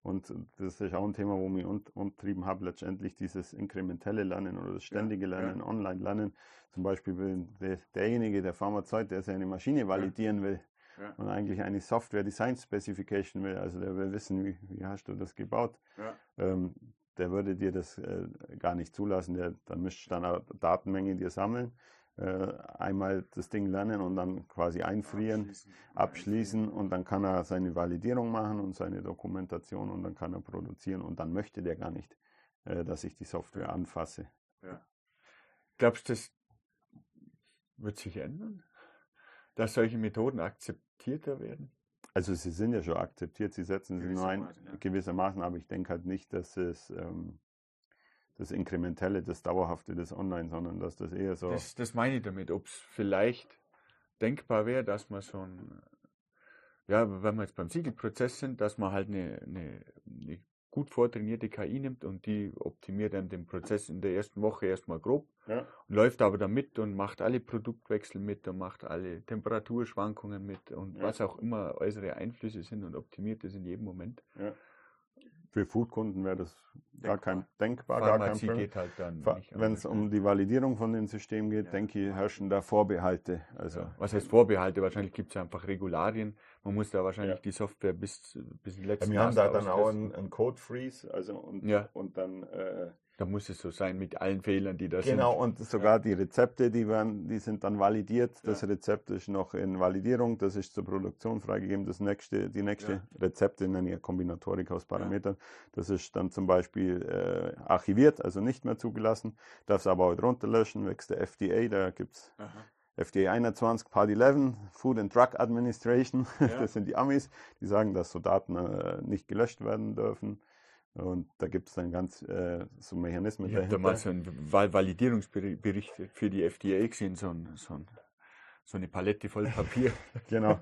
Und das ist auch ein Thema, wo ich umtrieben habe, letztendlich dieses inkrementelle Lernen oder das ständige Lernen, ja. Online-Lernen. Zum Beispiel will der, derjenige, der Pharmazeut, der seine Maschine validieren will ja. und eigentlich eine Software-Design-Specification will, also der will wissen, wie, wie hast du das gebaut, ähm, der würde dir das äh, gar nicht zulassen. Der, dann müsste dann eine Datenmenge dir sammeln einmal das Ding lernen und dann quasi einfrieren, abschließen, abschließen und dann kann er seine Validierung machen und seine Dokumentation und dann kann er produzieren und dann möchte der gar nicht, äh, dass ich die Software anfasse. Ja. Glaubst du, das wird sich ändern? Dass solche Methoden akzeptierter werden? Also sie sind ja schon akzeptiert, sie setzen sie nur ein, ja. gewissermaßen, aber ich denke halt nicht, dass es ähm, das Inkrementelle, das Dauerhafte des Online, sondern dass das eher so. Das, das meine ich damit, ob es vielleicht denkbar wäre, dass man so ein, ja, wenn wir jetzt beim Siegelprozess sind, dass man halt eine, eine, eine gut vortrainierte KI nimmt und die optimiert dann den Prozess in der ersten Woche erstmal grob ja. und läuft aber dann mit und macht alle Produktwechsel mit und macht alle Temperaturschwankungen mit und ja. was auch immer äußere Einflüsse sind und optimiert das in jedem Moment. Ja. Für Foodkunden wäre das denkbar. gar kein denkbar, gar kein Problem. Halt Wenn es um die Validierung von den Systemen geht, ja. denke ich, herrschen da Vorbehalte. Also ja. Was heißt Vorbehalte? Wahrscheinlich gibt es einfach Regularien. Man muss da wahrscheinlich ja. die Software bis, bis letzten Wir haben da dann auch einen, einen Code Freeze, also und, und dann äh, da muss es so sein mit allen Fehlern, die da genau, sind. Genau, und sogar ja. die Rezepte, die werden, die sind dann validiert. Das ja. Rezept ist noch in Validierung, das ist zur Produktion freigegeben. Das nächste, die nächste ja. Rezepte nennen ja Kombinatorik aus Parametern. Das ist dann zum Beispiel äh, archiviert, also nicht mehr zugelassen. Darf es aber auch drunter löschen, wächst der FDA, da gibt's FDA 21, Part 11, Food and Drug Administration, das sind die Amis, die sagen, dass so Daten äh, nicht gelöscht werden dürfen. Und da gibt es dann ganz äh, so Mechanismen. Ich habe da mal so einen Validierungsbericht für die FDA gesehen, so, ein, so, ein, so eine Palette voll Papier. genau.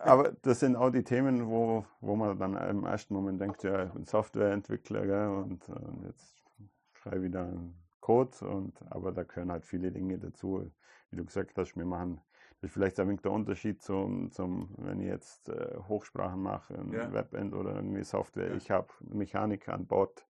Aber das sind auch die Themen, wo, wo man dann im ersten Moment denkt, ja, ich bin Softwareentwickler gell, und, und jetzt schreibe ich wieder einen Code. Und, aber da gehören halt viele Dinge dazu. Wie du gesagt hast, wir machen ist vielleicht ein wenig der Unterschied zum, zum wenn ich jetzt äh, Hochsprachen mache, ein ja. Webend oder irgendwie Software. Ja. Ich habe Mechanik an Bord,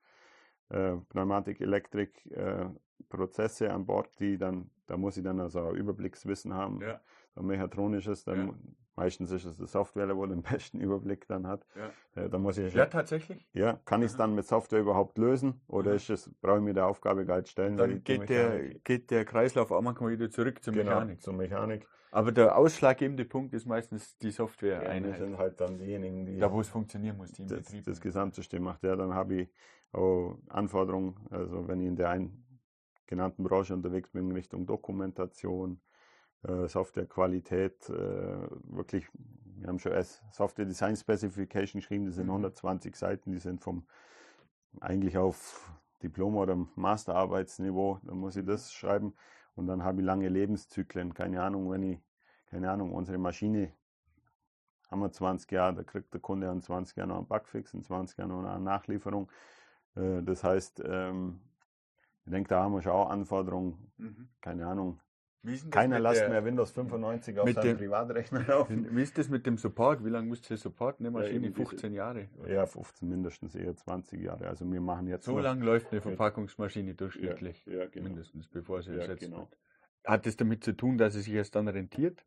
äh, Pneumatik, Elektrik, äh, Prozesse an Bord, die dann, da muss ich dann also Überblickswissen haben. Ja. So mechatronisches, dann Meistens ist es der Software, wo den besten Überblick dann hat. Ja, äh, da muss ich ja tatsächlich. Ja, kann ich es dann mit Software überhaupt lösen oder ist es, brauche ich mir der Aufgabe gar nicht stellen? Dann die geht der, geht der Kreislauf auch manchmal wieder zurück zur genau, Mechanik. zur Mechanik. Aber der ausschlaggebende Punkt ist meistens die Ja, wir Software-Einheit. sind halt dann diejenigen, die da, wo es funktionieren muss, die im das, Betrieb. das Gesamtsystem macht. Ja, dann habe ich auch Anforderungen, also wenn ich in der einen genannten Branche unterwegs bin, in Richtung Dokumentation, äh, Softwarequalität, äh, wirklich, wir haben schon erst Software Design Specification geschrieben, das sind Mhm. 120 Seiten, die sind vom eigentlich auf Diplom- oder Masterarbeitsniveau, da muss ich das schreiben und dann habe ich lange Lebenszyklen, keine Ahnung, wenn ich, keine Ahnung, unsere Maschine haben wir 20 Jahre, da kriegt der Kunde in 20 Jahren noch einen Bugfix, in 20 Jahren noch eine Nachlieferung. Äh, Das heißt, ähm, ich denke, da haben wir schon auch Anforderungen, Mhm. keine Ahnung. Keiner der- mehr Windows 95 auf mit seinem dem- Privatrechner laufen. Wie ist das mit dem Support? Wie lange musst du supporten, eine Ja, Maschine? diese- 15 Jahre. Ja, 15 mindestens, eher 20 Jahre. Also wir machen jetzt So lange läuft eine Verpackungsmaschine durchschnittlich. Ja, genau. Mindestens, bevor sie Ja, ersetzt genau. wird. Hat das damit zu tun, dass es sich erst dann rentiert?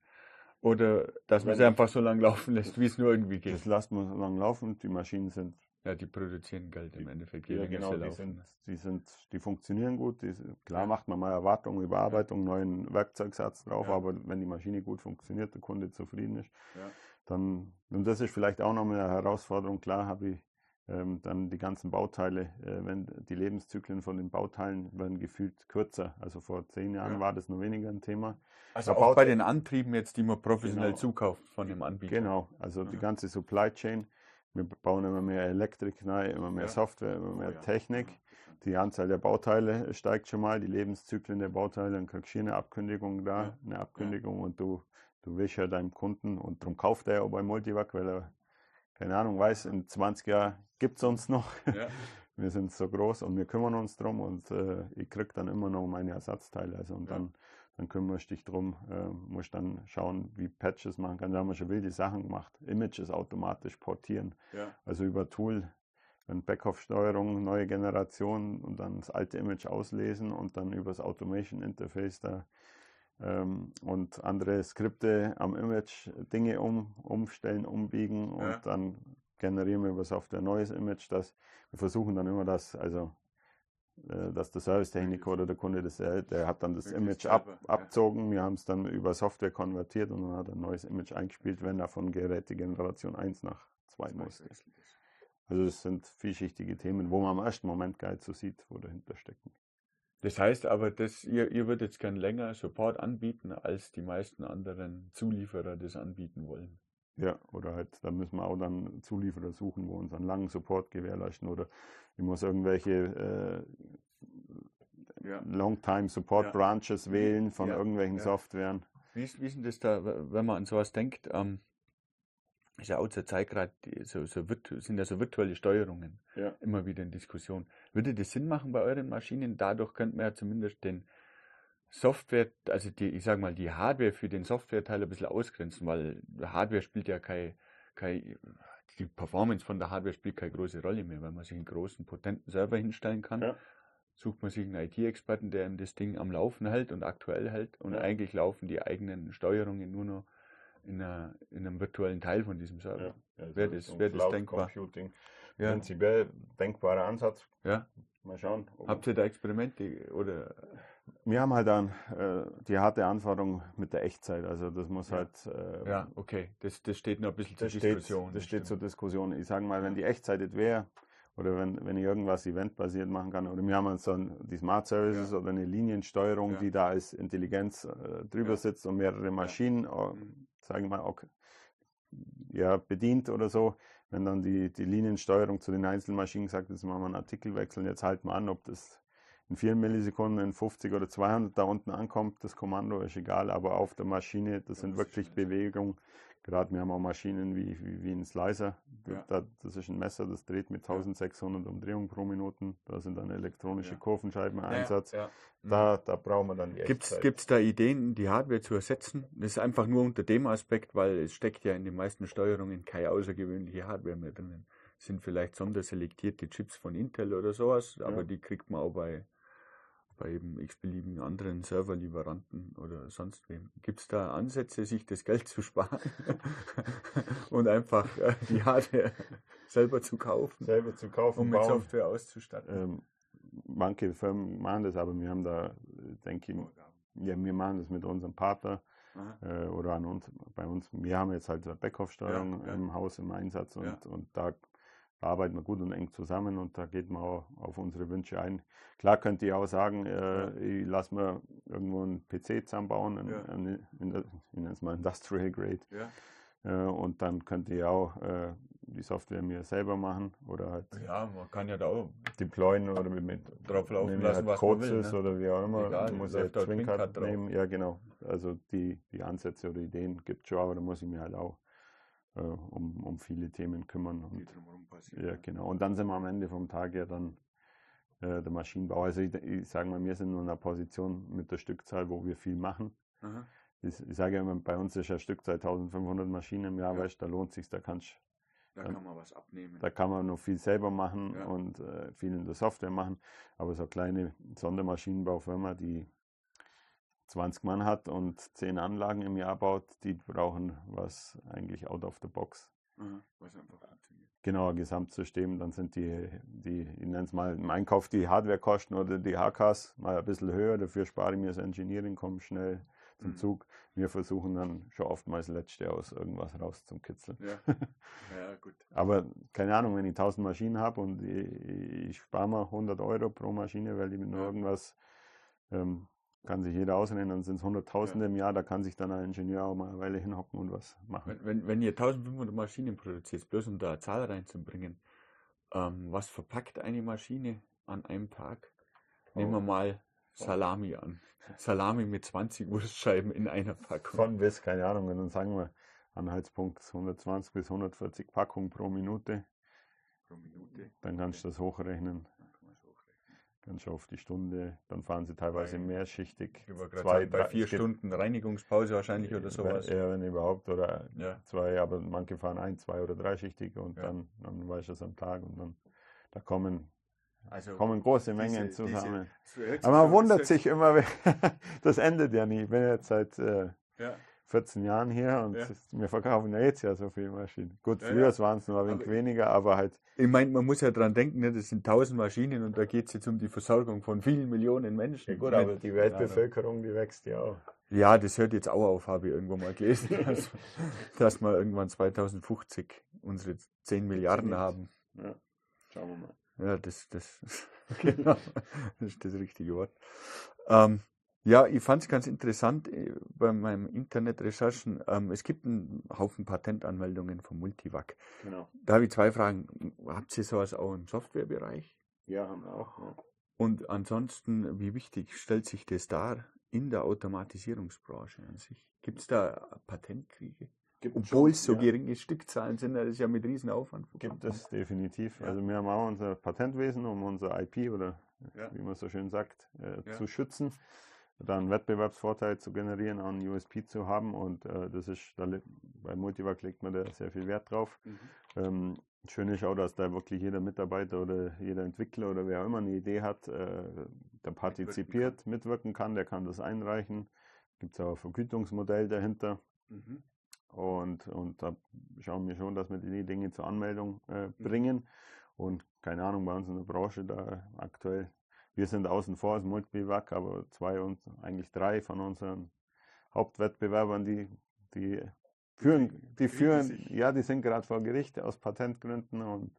Oder dass man sie einfach so lange laufen lässt, wie es nur irgendwie geht? Das lassen wir so lange laufen. Die Maschinen sind Ja, die produzieren Geld im Endeffekt. je Ja, genau, die sind, die sind, die funktionieren gut. Die, klar Ja. macht man mal Erwartungen, Überarbeitung, neuen Werkzeugsatz drauf, Ja. aber wenn die Maschine gut funktioniert, der Kunde zufrieden ist, Ja. dann, und das ist vielleicht auch noch eine Herausforderung, klar habe ich ähm, dann die ganzen Bauteile, äh, wenn die Lebenszyklen von den Bauteilen werden gefühlt kürzer. Also vor zehn Jahren Ja. war das noch weniger ein Thema. Also Da auch bei den Antrieben jetzt, die man professionell Genau. zukauft von dem Anbieter. Genau, also die Mhm. ganze Supply Chain. Wir bauen immer mehr Elektrik rein, immer mehr Ja. Software, immer mehr ja. Technik. Die Anzahl der Bauteile steigt schon mal, die Lebenszyklen der Bauteile, dann kriegst du eine Abkündigung da, Ja. eine Abkündigung und du, du willst ja deinem Kunden und darum kauft er ja auch bei Multivac, weil er, keine Ahnung, weiß, in 20 Jahren gibt es uns noch. Wir sind so groß und wir kümmern uns drum und äh, ich krieg dann immer noch meine Ersatzteile. Also und Ja. Dann, dann kümmerst dich drum, äh, musst dann schauen, wie Patches machen kann. Da haben wir schon wilde Sachen gemacht. Images automatisch portieren. Ja. Also über Tool, dann Backoff-Steuerung, neue Generation und dann das alte Image auslesen und dann über das Automation Interface da ähm, und andere Skripte am Image Dinge um, umstellen, umbiegen und Ja. dann generieren wir über Software ein neues Image. Das, wir versuchen dann immer das, also dass der Servicetechniker oder der Kunde das, äh, der hat dann das Wirklich Image ab, abzogen. Wir haben es dann über Software konvertiert und dann hat er ein neues Image eingespielt, wenn er von Gerätegeneration 1 nach 2 musste. Also es sind vielschichtige Themen, wo man im ersten Moment gar nicht so sieht, wo dahinter stecken. Das heißt aber, dass ihr, ihr würdet jetzt gern länger Support anbieten, als die meisten anderen Zulieferer das anbieten wollen. Ja, oder halt, da müssen wir auch dann Zulieferer suchen, wo uns einen langen Support gewährleisten oder ich muss irgendwelche äh, Ja. Long-Time Support Ja. Branches wählen von Ja, irgendwelchen. Softwaren. Wie ist, wie ist denn das da, wenn man an sowas denkt? Ähm, ist ja auch zur Zeit gerade so, so sind ja so virtuelle Steuerungen immer wieder in Diskussion. Würde das Sinn machen bei euren Maschinen? Dadurch könnte man ja zumindest den Software, also die, ich sag mal, die Hardware für den Softwareteil ein bisschen ausgrenzen, weil Hardware spielt ja keine, keine, die Performance von der Hardware spielt keine große Rolle mehr, weil man sich einen großen, potenten Server hinstellen kann. Ja. Sucht man sich einen IT-Experten, der ihm das Ding am Laufen hält und aktuell hält. Und Ja. eigentlich laufen die eigenen Steuerungen nur noch in, einer, in einem virtuellen Teil von diesem Server. also Wäre das- so wäre das denkbar? Computing. Ja. Prinzipiell denkbarer Ansatz. Ja. Mal schauen. Habt ihr da Experimente oder Wir haben halt dann äh, die harte Anforderung mit der Echtzeit. Also das muss Ja. halt äh, ja, okay, das, das steht noch ein bisschen zur steht, Diskussion. das steht zur. Diskussion. Ich sage mal, wenn die Echtzeit nicht wäre, oder wenn, wenn ich irgendwas eventbasiert machen kann, oder wir haben jetzt dann die Smart Services Ja. oder eine Liniensteuerung, Ja. die da als Intelligenz äh, drüber sitzt und mehrere Maschinen, äh, Mhm. sagen wir mal, auch, ja, bedient oder so. Wenn dann die, die Liniensteuerung zu den einzelnen Maschinen sagt, jetzt machen wir einen Artikelwechsel und jetzt halten wir an, ob das in 4 Millisekunden, in 50 oder 200 da unten ankommt, das Kommando ist egal, aber auf der Maschine, das Ja, sind wirklich. Bewegungen. Gerade wir haben auch Maschinen wie, wie, wie ein Slicer. Ja. Da, das ist ein Messer, das dreht mit 1600 Umdrehungen pro Minute. Da sind dann elektronische Ja. Kurvenscheiben im Einsatz. Ja, ja. Da, da brauchen wir dann die Gibt es da Ideen, die Hardware zu ersetzen? Das ist einfach nur unter dem Aspekt, weil es steckt ja in den meisten Steuerungen keine außergewöhnliche Hardware mehr drinnen. Sind vielleicht sonderselektierte Chips von Intel oder sowas, aber Ja. die kriegt man auch bei, bei eben x-beliebigen anderen Serverlieferanten oder sonst wem. Gibt es da Ansätze, sich das Geld zu sparen und einfach äh, die Hardware selber zu kaufen? Selber zu kaufen, um mit bauen. Software auszustatten. Ähm, manche Firmen machen das, aber wir haben da, denke ich, ja, wir machen das mit unserem Partner äh, oder an uns, bei uns. Wir haben jetzt halt Backoff-Steuerung ja, ja. im Haus im Einsatz und, und da arbeiten wir gut und eng zusammen und da geht man auch auf unsere Wünsche ein. Klar könnte ich auch sagen, äh, ich lasse mir irgendwo einen PC zusammenbauen, in, in, in, in, in mal Industrial Grade. Äh, und dann könnte ich auch äh, die Software mir selber machen oder halt. Ja, man kann ja da auch deployen oder mit, mit drauflaufen lassen, halt was Codes man will, ne? oder wie auch immer. Egal, muss ja Twin-Card nehmen. Ja, genau. Also die, die Ansätze oder Ideen gibt es schon, aber da muss ich mir halt auch äh, um, um viele Themen kümmern. Und, ja, genau. Und dann sind wir am Ende vom Tag ja dann äh, der Maschinenbau. Also ich, ich sage mal, wir sind nur in einer Position mit der Stückzahl, wo wir viel machen. Ich, ich, sage immer, bei uns ist ja Stückzahl 1500 Maschinen im Jahr, ja. weißt da lohnt sich, da kannst da kann man was abnehmen. Da kann man noch viel selber machen ja. und äh, viel in der Software machen. Aber so eine kleine Sondermaschinenbaufirma, die 20 Mann hat und 10 Anlagen im Jahr baut, die brauchen was eigentlich out of the box. Mhm, was einfach funktioniert. Genau, ein Gesamtsystem. Dann sind die, die ich nenne es mal im Einkauf die Hardwarekosten oder die HKs mal ein bisschen höher. Dafür spare ich mir das Engineering, komme schnell zum mhm. Zug. Wir versuchen dann schon oftmals letzte aus irgendwas rauszukitzeln. Ja. ja, gut. Aber keine Ahnung, wenn ich 1000 Maschinen habe und ich, ich spare mal 100 Euro pro Maschine, weil ich mit nur irgendwas ähm, kann sich jeder ausrechnen, dann sind es Hunderttausende ja. im Jahr, da kann sich dann ein Ingenieur auch mal eine Weile hinhocken und was machen. Wenn, wenn, wenn ihr 1500 Maschinen produziert, bloß um da eine Zahl reinzubringen, ähm, was verpackt eine Maschine an einem Tag? Nehmen wir oh. mal Salami an. Salami mit 20 Wurstscheiben in einer Packung. Von bis, keine Ahnung, dann sagen wir Anhaltspunkt 120 bis 140 Packungen pro Minute. Pro Minute. Dann kannst du das hochrechnen ganz auf die Stunde. Dann fahren sie teilweise Nein. mehrschichtig. Zwei, bei vier Stunden Reinigungspause wahrscheinlich oder sowas. Ja, wenn überhaupt. Oder ja. zwei, aber manche fahren ein, zwei oder dreischichtig und ja. dann, dann weiß es am Tag und dann da kommen, also kommen große Mengen diese, zusammen. Diese, aber man wundert sich immer, das endet ja nie. Wenn jetzt seit äh, ja. 14 Jahren hier und ja. ist, wir verkaufen ja jetzt ja so viele Maschinen. Gut, früher ja, waren es nur ein wenig weniger, aber halt. Ich meine, man muss ja dran denken, ne, das sind 1000 Maschinen und da geht es jetzt um die Versorgung von vielen Millionen Menschen. Ja gut, aber die Weltbevölkerung, die wächst ja auch. Ja, das hört jetzt auch auf, habe ich irgendwo mal gelesen, dass, dass wir irgendwann 2050 unsere 10 Milliarden haben. Ja, schauen wir mal. Ja, das, das, genau, das ist das richtige Wort. Ähm, ja, ich fand es ganz interessant äh, bei meinen Internetrecherchen. Ähm, es gibt einen Haufen Patentanmeldungen vom Multivac. Genau. Da habe ich zwei Fragen. Habt ihr sowas auch im Softwarebereich? Ja, haben wir auch. Ja. Und ansonsten, wie wichtig stellt sich das dar in der Automatisierungsbranche an sich? Gibt es da Patentkriege? Gibt Obwohl es so ja. geringe Stückzahlen sind, das ist ja mit Riesenaufwand verbunden. Gibt es definitiv. Ja. Also wir haben auch unser Patentwesen, um unser IP oder wie man so schön sagt, äh, zu schützen da einen Wettbewerbsvorteil zu generieren, einen USP zu haben und äh, das ist, da bei Multivac legt man da sehr viel Wert drauf. Mhm. Ähm, schön ist auch, dass da wirklich jeder Mitarbeiter oder jeder Entwickler oder wer auch immer eine Idee hat, äh, der partizipiert, mitwirken kann. mitwirken kann, der kann das einreichen. Gibt es auch ein Vergütungsmodell dahinter. Mhm. Und, und da schauen wir schon, dass wir die Dinge zur Anmeldung äh, mhm. bringen. Mhm. Und keine Ahnung, bei uns in der Branche da aktuell wir sind außen vor als Multivac, aber zwei und eigentlich drei von unseren Hauptwettbewerbern, die, die führen, die führen, ja, die sind gerade vor Gericht aus Patentgründen und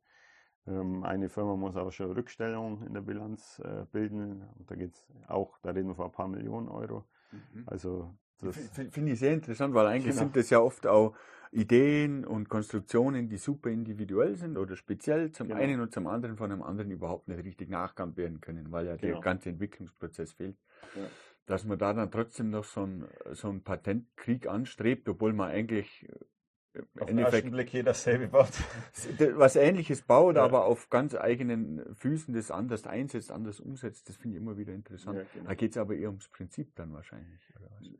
ähm, eine Firma muss auch schon Rückstellungen in der Bilanz äh, bilden. Und da geht es auch, da reden wir von ein paar Millionen Euro. Mhm. Also Finde ich sehr interessant, weil eigentlich genau. sind das ja oft auch Ideen und Konstruktionen, die super individuell sind oder speziell zum genau. einen und zum anderen von einem anderen überhaupt nicht richtig nachgeahmt werden können, weil ja genau. der ganze Entwicklungsprozess fehlt. Ja. Dass man da dann trotzdem noch so einen so einen Patentkrieg anstrebt, obwohl man eigentlich auf den ersten Blick jeder dasselbe baut. Was ähnliches baut, ja. aber auf ganz eigenen Füßen das anders einsetzt, anders umsetzt, das finde ich immer wieder interessant. Ja, genau. Da geht es aber eher ums Prinzip dann wahrscheinlich.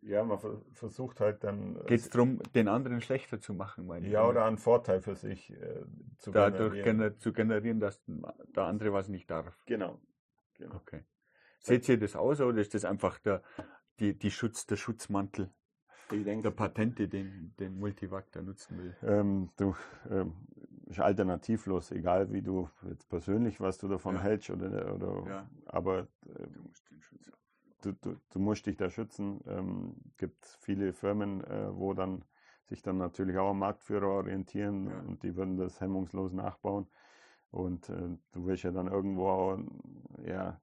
Ja, man versucht halt dann. Geht es darum, den anderen schlechter zu machen, meine Ja, oder einen Vorteil für sich äh, zu Dadurch generieren. zu generieren, dass der andere was nicht darf. Genau. genau. Okay. Seht ihr das aus oder ist das einfach der, die, die Schutz, der Schutzmantel der Patente, den, den Multivac da nutzen will? Ähm, du, ähm, ist alternativlos, egal wie du jetzt persönlich, was du davon Ja. hältst oder, oder Ja. aber äh, Du musst du, du, du musst dich da schützen. Ähm, gibt viele Firmen, äh, wo dann sich dann natürlich auch am Marktführer orientieren Ja. und die würden das hemmungslos nachbauen. Und äh, du willst ja dann irgendwo auch, ja,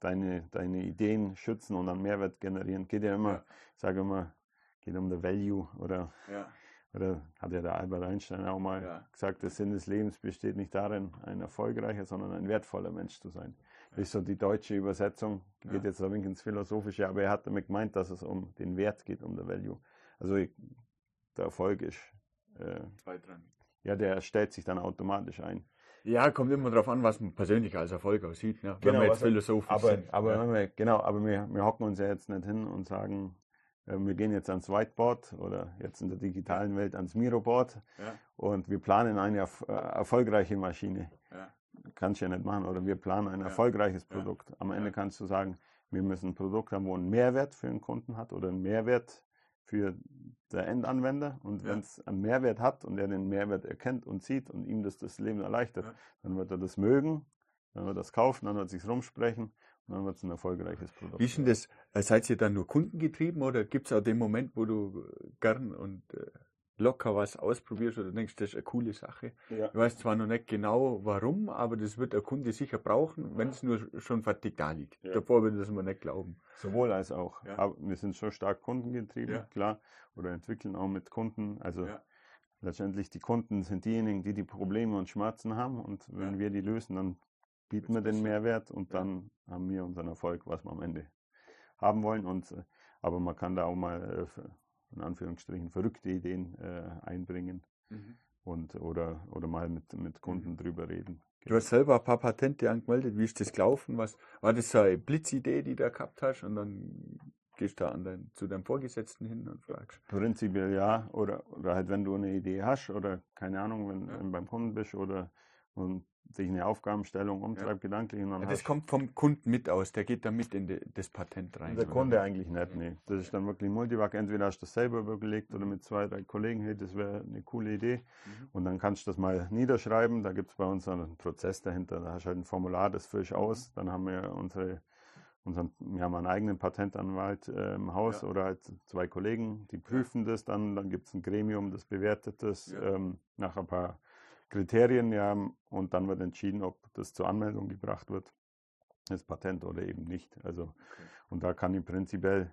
deine, deine Ideen schützen und dann Mehrwert generieren. Geht ja immer, Ja. ich sage immer, geht um the value oder, Ja, oder hat ja der Albert Einstein auch mal Ja. gesagt, der Sinn des Lebens besteht nicht darin, ein erfolgreicher, sondern ein wertvoller Mensch zu sein. Das ist so die deutsche Übersetzung, geht Ja. jetzt ein wenig ins Philosophische, aber er hat damit gemeint, dass es um den Wert geht, um the value. Also der Erfolg ist, äh, zweitrangig. ja, der stellt sich dann automatisch ein. Ja, kommt immer darauf an, was man persönlich als Erfolg aussieht. Ne? Wenn Genau, wir jetzt philosophisch Aber, sind. aber ja. wir, genau, aber wir, wir hocken uns ja jetzt nicht hin und sagen, wir gehen jetzt ans Whiteboard oder jetzt in der digitalen Welt ans Miroboard Ja, und wir planen eine erf äh, erfolgreiche Maschine. ja, Kannst du ja nicht machen. Oder wir planen ein Ja. erfolgreiches. Produkt. Am Ende kannst du sagen, wir müssen ein Produkt haben, wo ein Mehrwert für den Kunden hat oder einen Mehrwert für den Endanwender. Und wenn es einen Mehrwert hat und er den Mehrwert erkennt und sieht und ihm das das Leben erleichtert, dann wird er das mögen, dann wird er das kaufen, dann wird es sich rumsprechen dann wird es ein erfolgreiches Produkt. Wie ist denn das? äh, Seid ihr dann nur kundengetrieben oder gibt es auch den Moment, wo du äh, gern und äh, locker was ausprobierst oder denkst, das ist eine coole Sache? Ja. Ich weiß zwar noch nicht genau warum, aber das wird der Kunde sicher brauchen, wenn es nur schon fertig da liegt. Ja. Davor würde das man nicht glauben. Sowohl als auch. Ja. Aber wir sind schon stark kundengetrieben, Ja. klar. Oder entwickeln auch mit Kunden. Also Ja. letztendlich die Kunden sind diejenigen, die die Probleme und Schmerzen haben. Und wenn Ja. wir die lösen, dann bieten wir den. Mehrwert und dann haben wir unseren Erfolg, was wir am Ende haben wollen. Und, äh, aber man kann da auch mal äh, in Anführungsstrichen verrückte Ideen äh, einbringen und oder, oder mal mit, mit Kunden drüber reden. Du hast selber ein paar Patente angemeldet. Wie ist das gelaufen? Was, war das so eine Blitzidee, die du gehabt hast? Und dann gehst du da dein, zu deinem Vorgesetzten hin und fragst. Prinzipiell ja, oder, oder halt wenn du eine Idee hast oder keine Ahnung, wenn Ja. wenn beim Kunden bist oder und dich eine Aufgabenstellung umtreibt gedanklich und dann Ja, das kommt vom Kunden mit aus. Der geht da mit in de, das Patent rein. der oder? Kunde eigentlich nicht, nee. Das ist dann wirklich Multivac, entweder hast du das selber überlegt oder mit zwei, drei Kollegen, hey, das wäre eine coole Idee Mhm. und dann kannst du das mal niederschreiben, da gibt es bei uns einen Prozess dahinter, da hast du halt ein Formular, das fülle ich aus, dann haben wir unsere unseren, wir haben einen eigenen Patentanwalt äh, im Haus Ja. oder halt zwei Kollegen, die prüfen das dann, dann gibt es ein Gremium, das bewertet das Ja. ähm, nach ein paar Kriterien, ja, und dann wird entschieden, ob das zur Anmeldung gebracht wird, das Patent oder eben nicht. Also, und da kann ich prinzipiell,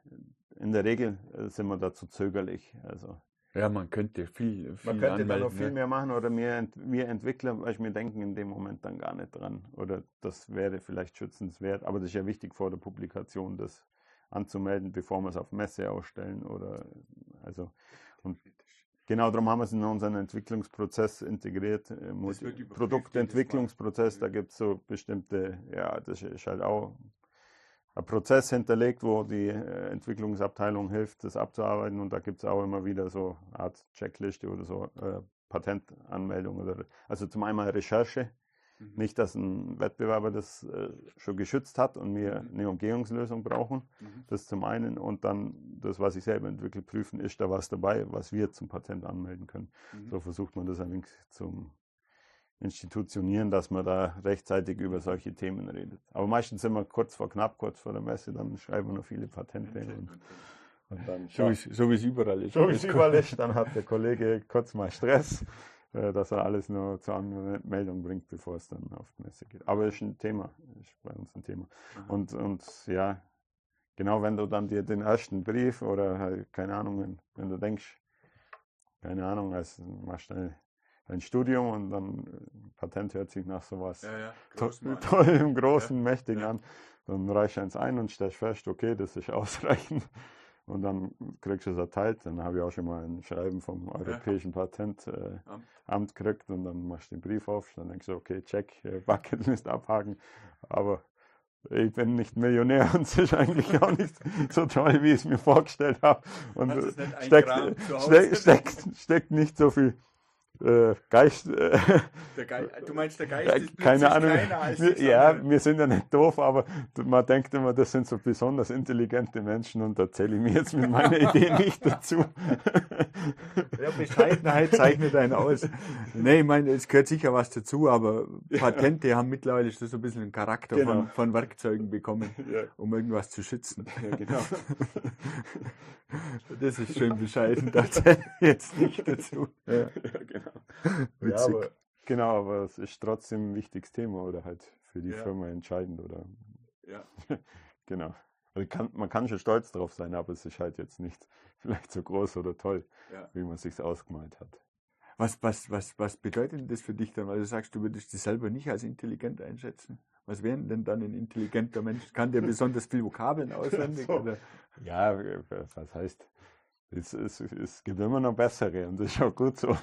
in der Regel äh, sind wir dazu zögerlich. Also, Ja, man könnte viel, viel man könnte da noch viel ne? mehr machen oder wir, Ent wir Entwickler, weil wir denken in dem Moment dann gar nicht dran. Oder das wäre vielleicht schützenswert, aber das ist ja wichtig vor der Publikation, das anzumelden, bevor wir es auf Messe ausstellen oder also und genau darum haben wir es in unseren Entwicklungsprozess integriert. äh, Produktentwicklungsprozess, da gibt es so bestimmte, ja, das ist halt auch ein Prozess hinterlegt, wo die äh, Entwicklungsabteilung hilft, das abzuarbeiten. Und da gibt es auch immer wieder so eine Art Checkliste oder so äh, Patentanmeldung. Oder, also zum einen Recherche. Mhm. Nicht, dass ein Wettbewerber das äh, schon geschützt hat und wir Mhm. eine Umgehungslösung brauchen. Mhm. Das zum einen. Und dann das, was ich selber entwickle, prüfen, ist da was dabei, was wir zum Patent anmelden können. Mhm. So versucht man das ein wenig zum Institutionieren, dass man da rechtzeitig über solche Themen redet. Aber meistens sind wir kurz vor knapp, kurz vor der Messe, dann schreiben wir noch viele Patente. Und, und dann So wie es so wie es überall ist. so wie es überall ist, dann hat der Kollege kurz mal Stress, dass er alles nur zur Anmeldung bringt, bevor es dann auf die Messe geht. Aber ist ein Thema, ist bei uns ein Thema. Und, und ja, genau wenn du dann dir den ersten Brief oder halt, keine Ahnung, wenn, wenn du denkst, keine Ahnung, als machst du dein Studium und dann äh, Patent hört sich nach sowas Ja, ja. to Großmann. toll im großen, mächtigen Ja. an. Dann reichst du eins ein und stellst fest, okay, das ist ausreichend. Und dann kriegst du es erteilt. Dann habe ich auch schon mal ein Schreiben vom Europäischen Patentamt äh, gekriegt und dann machst du den Brief auf. Dann denkst du, okay, check, äh, Bucketlist abhaken. Aber ich bin nicht Millionär und es ist eigentlich auch nicht so toll, wie ich es mir vorgestellt habe. Und nicht steckt, steckt, steckt, steckt nicht so viel äh, Geist. Äh, Ge du meinst, der Geist ist keine Ahnung. Wir, ja, wir sind ja nicht doof, aber man denkt immer, das sind so besonders intelligente Menschen und da zähle ich mir jetzt mit meiner Idee nicht dazu. ja, Bescheidenheit zeichnet einen aus. Nee, ich meine, es gehört sicher was dazu, aber Patente haben mittlerweile so ein bisschen einen Charakter genau. von, von Werkzeugen bekommen, ja. um irgendwas zu schützen. Ja, genau. Das ist schön bescheiden, da zähle ich jetzt nicht dazu. Ja, genau. Ja, aber, genau, aber es ist trotzdem ein wichtiges Thema oder halt für die ja. Firma entscheidend oder. Ja. genau. Also kann, man kann schon stolz drauf sein, aber es ist halt jetzt nicht vielleicht so groß oder toll, ja. wie man sich ausgemalt hat. Was, was, was, was bedeutet denn das für dich dann? Weil du sagst, du würdest dich selber nicht als intelligent einschätzen. Was wäre denn dann ein intelligenter Mensch? Kann der besonders viel Vokabeln auswendig? so. Ja, was heißt, es, es, es gibt immer noch bessere und das ist auch gut so.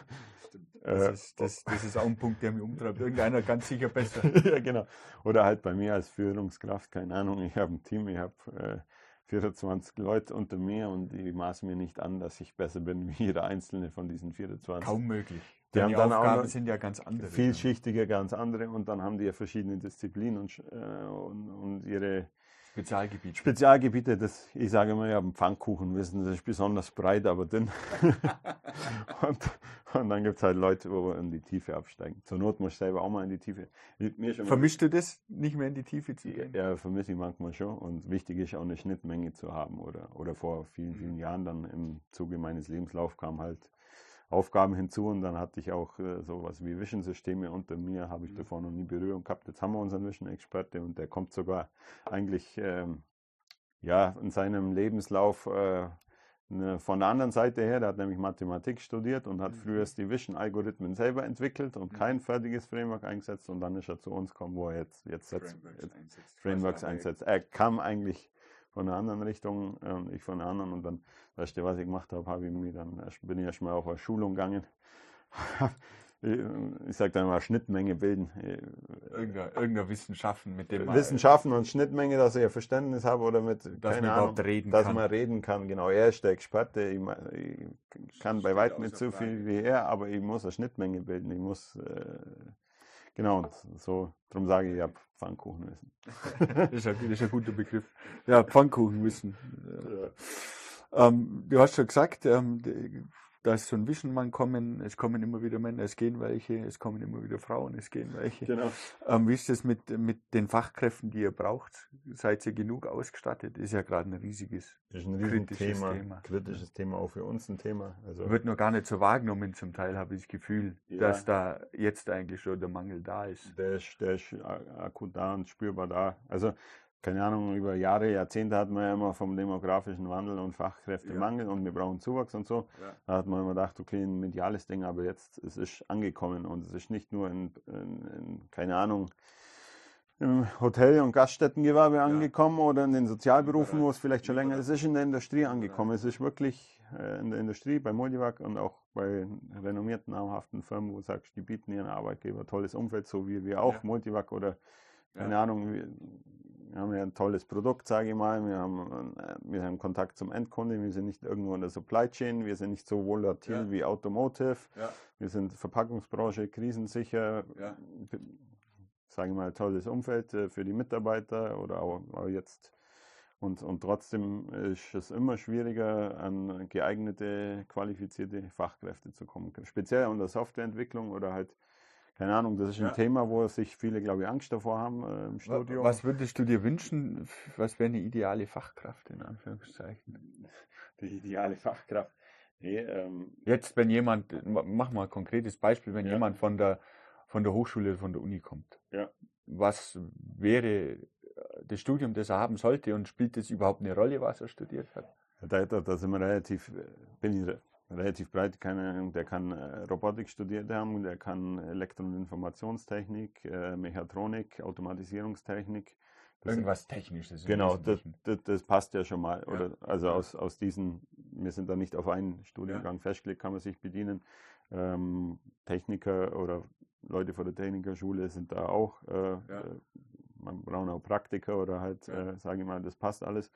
Das, äh, ist, das, das ist auch ein Punkt, der mich umtreibt. Irgendeiner ganz sicher besser. ja, genau. Oder halt bei mir als Führungskraft, keine Ahnung, ich habe ein Team, ich habe äh, 24 Leute unter mir und ich maße mir nicht an, dass ich besser bin wie jeder einzelne von diesen 24. Kaum möglich. Die, die haben Aufgaben sind ja ganz andere. Vielschichtige, ganz andere und dann haben die ja verschiedene Disziplinen und, äh, und, und ihre Spezialgebiete. Spezialgebiete, das, ich sage immer, ja, Pfannkuchen wissen, das ist besonders breit, aber dünn. und, und dann gibt es halt Leute, wo wir in die Tiefe absteigen. Zur Not muss ich selber auch mal in die Tiefe. Vermischst du das, nicht mehr in die Tiefe zu gehen? Ja, vermisse ich manchmal schon. Und wichtig ist auch eine Schnittmenge zu haben. Oder, oder vor vielen, vielen Jahren dann im Zuge meines Lebenslaufs kam halt Aufgaben hinzu und dann hatte ich auch äh, sowas wie Vision-Systeme unter mir, habe ich mhm. davor noch nie Berührung gehabt. Jetzt haben wir unseren Vision-Experte und der kommt sogar eigentlich ähm, ja, in seinem Lebenslauf äh, ne, von der anderen Seite her, der hat nämlich Mathematik studiert und hat mhm. früher die Vision-Algorithmen selber entwickelt und mhm. kein fertiges Framework eingesetzt und dann ist er zu uns gekommen, wo er jetzt, jetzt, Frameworks, jetzt einsetzt. Frameworks einsetzt. Er kam eigentlich von einer anderen Richtung, äh, ich von einer anderen. Und dann, weißt du, was ich gemacht habe, habe ich mir dann, bin ich erstmal auf eine Schulung gegangen. ich sage dann mal Schnittmenge bilden. Irgendeine, irgendeine Wissenschaften, mit dem Wissenschaften und Schnittmenge, dass ich ein Verständnis habe oder mit, dass man Ahnung, reden dass kann. man reden kann. Genau, er ist der Experte. Ich, ich kann bei weitem nicht so viel wie er, aber ich muss eine Schnittmenge bilden. Ich muss äh, Genau, und so, darum sage ich, ja, Pfannkuchenwissen. das, ist ein, das ist ein guter Begriff. Ja, Pfannkuchenwissen. Ja. Ähm, du hast schon gesagt, ähm, da ist so ein Visionmann kommen, es kommen immer wieder Männer, es gehen welche, es kommen immer wieder Frauen, es gehen welche. Genau. Ähm, wie ist das mit, mit den Fachkräften, die ihr braucht? Seid ihr genug ausgestattet? Ist ja gerade ein riesiges, das ist ein kritisches Thema, Thema. Kritisches Thema, auch für uns ein Thema. Also Wird nur gar nicht so wahrgenommen zum Teil, habe ich das Gefühl, ja. dass da jetzt eigentlich schon der Mangel da ist. Der ist, der ist akut da und spürbar da. Also keine Ahnung, über Jahre, Jahrzehnte hat man ja immer vom demografischen Wandel und Fachkräftemangel ja. und wir brauchen Zuwachs und so. Ja. Da hat man immer gedacht, okay, ein mediales Ding, aber jetzt es ist angekommen und es ist nicht nur in, in, in keine Ahnung, im Hotel- und Gaststättengewerbe ja. angekommen oder in den Sozialberufen, wo es vielleicht schon länger ist. Es ist in der Industrie angekommen. Es ist wirklich äh, in der Industrie, bei Multivac und auch bei renommierten, namhaften Firmen, wo du sagst, die bieten ihren Arbeitgeber tolles Umfeld, so wie wir auch, Multivac oder keine Ahnung, wir haben ja ein tolles Produkt, sage ich mal. Wir haben, äh, wir haben Kontakt zum Endkunden. Wir sind nicht irgendwo in der Supply Chain. Wir sind nicht so volatil ja. wie Automotive. Ja. Wir sind Verpackungsbranche, krisensicher. Ja. Sage ich mal, tolles Umfeld äh, für die Mitarbeiter oder auch, jetzt. Und, und trotzdem ist es immer schwieriger, an geeignete, qualifizierte Fachkräfte zu kommen. Speziell in der Softwareentwicklung oder halt keine Ahnung, das ist ein ja. Thema, wo sich viele, glaube ich, Angst davor haben äh, im Studio. Was würdest du dir wünschen? Was wäre eine ideale Fachkraft, in Anführungszeichen? Die ideale Fachkraft. Nee, ähm, Jetzt, wenn jemand, mach mal ein konkretes Beispiel, wenn ja. jemand von der, von der Hochschule, von der Uni kommt. Ja. Was wäre das Studium, das er haben sollte und spielt das überhaupt eine Rolle, was er studiert hat? Da, da, da sind wir relativ, äh, bin ich relativ breit. Keine, der kann äh, Robotik studiert haben, der kann Elektro- und Informationstechnik, äh, Mechatronik, Automatisierungstechnik. Das Irgendwas Technisches. Genau, das, das, das, passt ja schon mal. Oder, ja. Also aus, aus diesen, wir sind da nicht auf einen Studiengang ja. festgelegt, kann man sich bedienen. Ähm, Techniker oder Leute von der Technikerschule sind da auch. Äh, ja. Äh, man braucht auch Praktiker oder halt, äh, sage ich mal, das passt alles.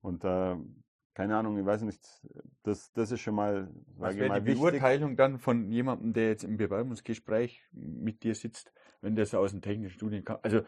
Und da keine Ahnung, ich weiß nicht, das, das ist schon mal, Was wäre die wichtig. Beurteilung dann von jemandem, der jetzt im Bewerbungsgespräch mit dir sitzt, wenn der so aus dem technischen Studium kam? Also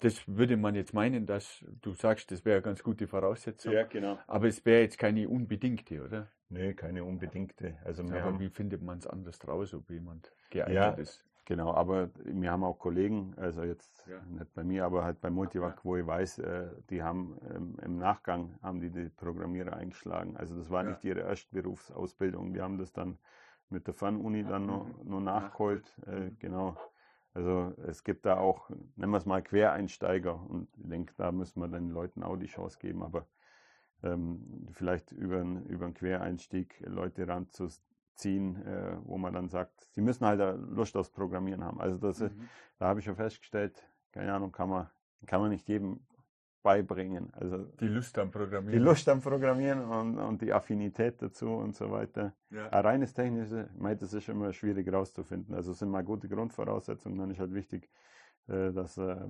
das würde man jetzt meinen, dass du sagst, das wäre eine ganz gute Voraussetzung. Ja, genau. Aber es wäre jetzt keine unbedingte, oder? Nee, keine unbedingte. Also wir aber haben, wie findet man es anders draus, ob jemand geeignet ja, ist? Genau, aber wir haben auch Kollegen, also jetzt ja. nicht bei mir, aber halt bei Multivac, wo ich weiß, äh, die haben ähm, im Nachgang haben die die Programmierer eingeschlagen. Also das war ja. nicht ihre erste Berufsausbildung. Die haben das dann mit der Fernuni dann noch, noch nachgeholt. Äh, genau. Also es gibt da auch, nennen wir es mal Quereinsteiger und ich denke, da müssen wir den Leuten auch die Chance geben, aber ähm, vielleicht über, über einen Quereinstieg Leute ranzu, ziehen, äh, wo man dann sagt, sie müssen halt Lust aufs Programmieren haben. Also das, mhm. da habe ich schon festgestellt, keine Ahnung, kann man, kann man nicht jedem beibringen. Also die Lust am Programmieren. Die Lust am Programmieren und, und die Affinität dazu und so weiter. Ja. Ein reines technische, meint es ist immer schwierig rauszufinden. Also es sind mal gute Grundvoraussetzungen, dann ist halt wichtig, äh, dass er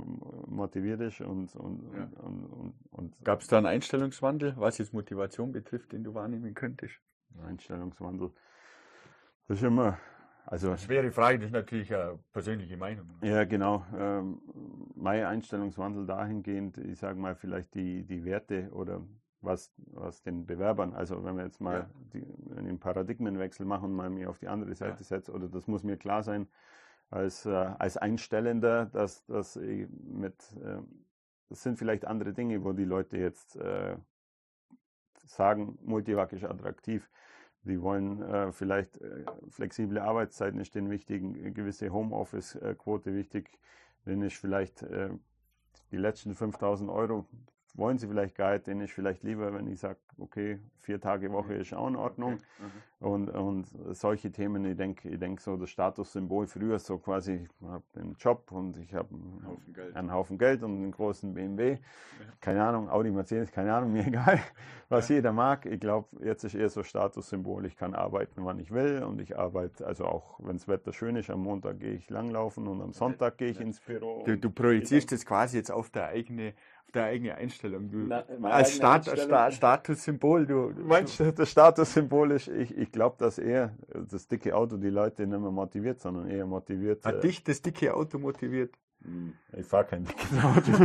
motiviert ist und, und, ja. und, und, und Gab es da einen Einstellungswandel, was jetzt Motivation betrifft, den du wahrnehmen könntest? Einstellungswandel. Das ist immer. Also, schwere Frage, das ist natürlich eine persönliche Meinung. Ja, genau. Ähm, mein Einstellungswandel dahingehend, ich sage mal, vielleicht die, die Werte oder was, was den Bewerbern, also wenn wir jetzt mal ja. die, einen Paradigmenwechsel machen und mal mir auf die andere Seite ja. setzt, oder das muss mir klar sein, als, äh, als Einstellender, dass, dass mit, äh, das sind vielleicht andere Dinge, wo die Leute jetzt äh, sagen, Multivac ist attraktiv. Die wollen äh, vielleicht äh, flexible Arbeitszeiten ist denen wichtig, eine gewisse Homeoffice-Quote wichtig. Denen ist vielleicht äh, die letzten 5000 Euro wollen sie vielleicht gar nicht, denen ist vielleicht lieber, wenn ich sage, okay, vier Tage Woche ist auch in Ordnung. Okay. Mhm. Und, und solche Themen, ich denke, ich denke so das Statussymbol früher so quasi, ich habe einen Job und ich habe einen, einen, Haufen Geld und einen großen BMW. Ja. Keine Ahnung, Audi, Mercedes, keine Ahnung, mir egal, was ja. jeder mag. Ich glaube, jetzt ist eher so Statussymbol, ich kann arbeiten, wann ich will und ich arbeite, also auch wenn das Wetter schön ist, am Montag gehe ich langlaufen und am Sonntag gehe ich ins Büro. Du, du projizierst das quasi jetzt auf der eigene der eigene Einstellung. Du, Na, als Stat Sta Statussymbol. Du, meinst du, das Statussymbol ist, ich, ich glaube, dass eher das dicke Auto die Leute nicht mehr motiviert, sondern eher motiviert. Hat äh, dich das dicke Auto motiviert? Ich fahre kein dickes Auto.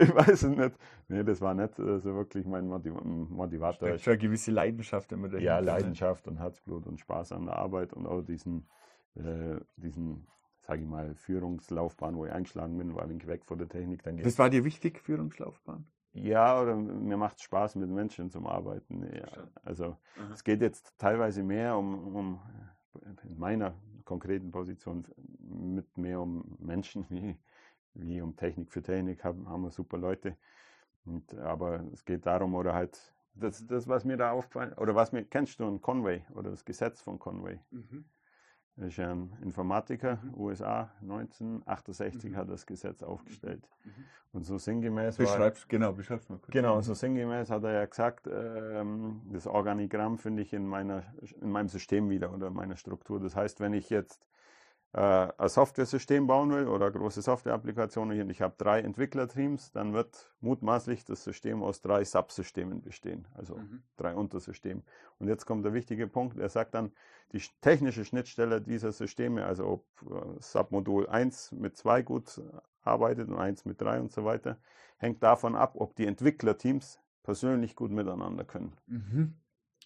ich weiß es nicht. Nee, das war nicht so wirklich mein Motiv Motivator. Schon eine gewisse Leidenschaft immer dahinter. Ja, Leidenschaft und Herzblut und Spaß an der Arbeit und auch diesen, äh, diesen sage ich mal, Führungslaufbahn, wo ich eingeschlagen bin, war ein wenig weg von der Technik. Dann das war dir wichtig, Führungslaufbahn? Ja, oder mir macht es Spaß, mit Menschen zu Arbeiten. Ja, also Aha. es geht jetzt teilweise mehr um, um, in meiner konkreten Position, mit mehr um Menschen wie, wie um Technik. Für Technik haben, haben wir super Leute. Und, aber es geht darum, oder halt, das, das, was mir da aufgefallen, oder was mir, kennst du ein Conway oder das Gesetz von Conway? Mhm. Er ist ein Informatiker, mhm. USA, 1968 mhm. hat das Gesetz aufgestellt. Mhm. Und so sinngemäß. Beschreib's, war, genau, beschreib's mal kurz. Genau, so sinngemäß hat er ja gesagt, ähm, das Organigramm finde ich in, meiner, in meinem System wieder oder meiner Struktur. Das heißt, wenn ich jetzt äh, ein Software-System bauen will oder große Software-Applikation und ich habe drei Entwicklerteams, dann wird mutmaßlich das System aus drei Subsystemen bestehen, also mhm. drei Untersystemen. Und jetzt kommt der wichtige Punkt, er sagt dann, die technische Schnittstelle dieser Systeme, also ob äh, Submodul 1 mit 2 gut arbeitet und 1 mit 3 und so weiter, hängt davon ab, ob die Entwicklerteams persönlich gut miteinander können. Mhm.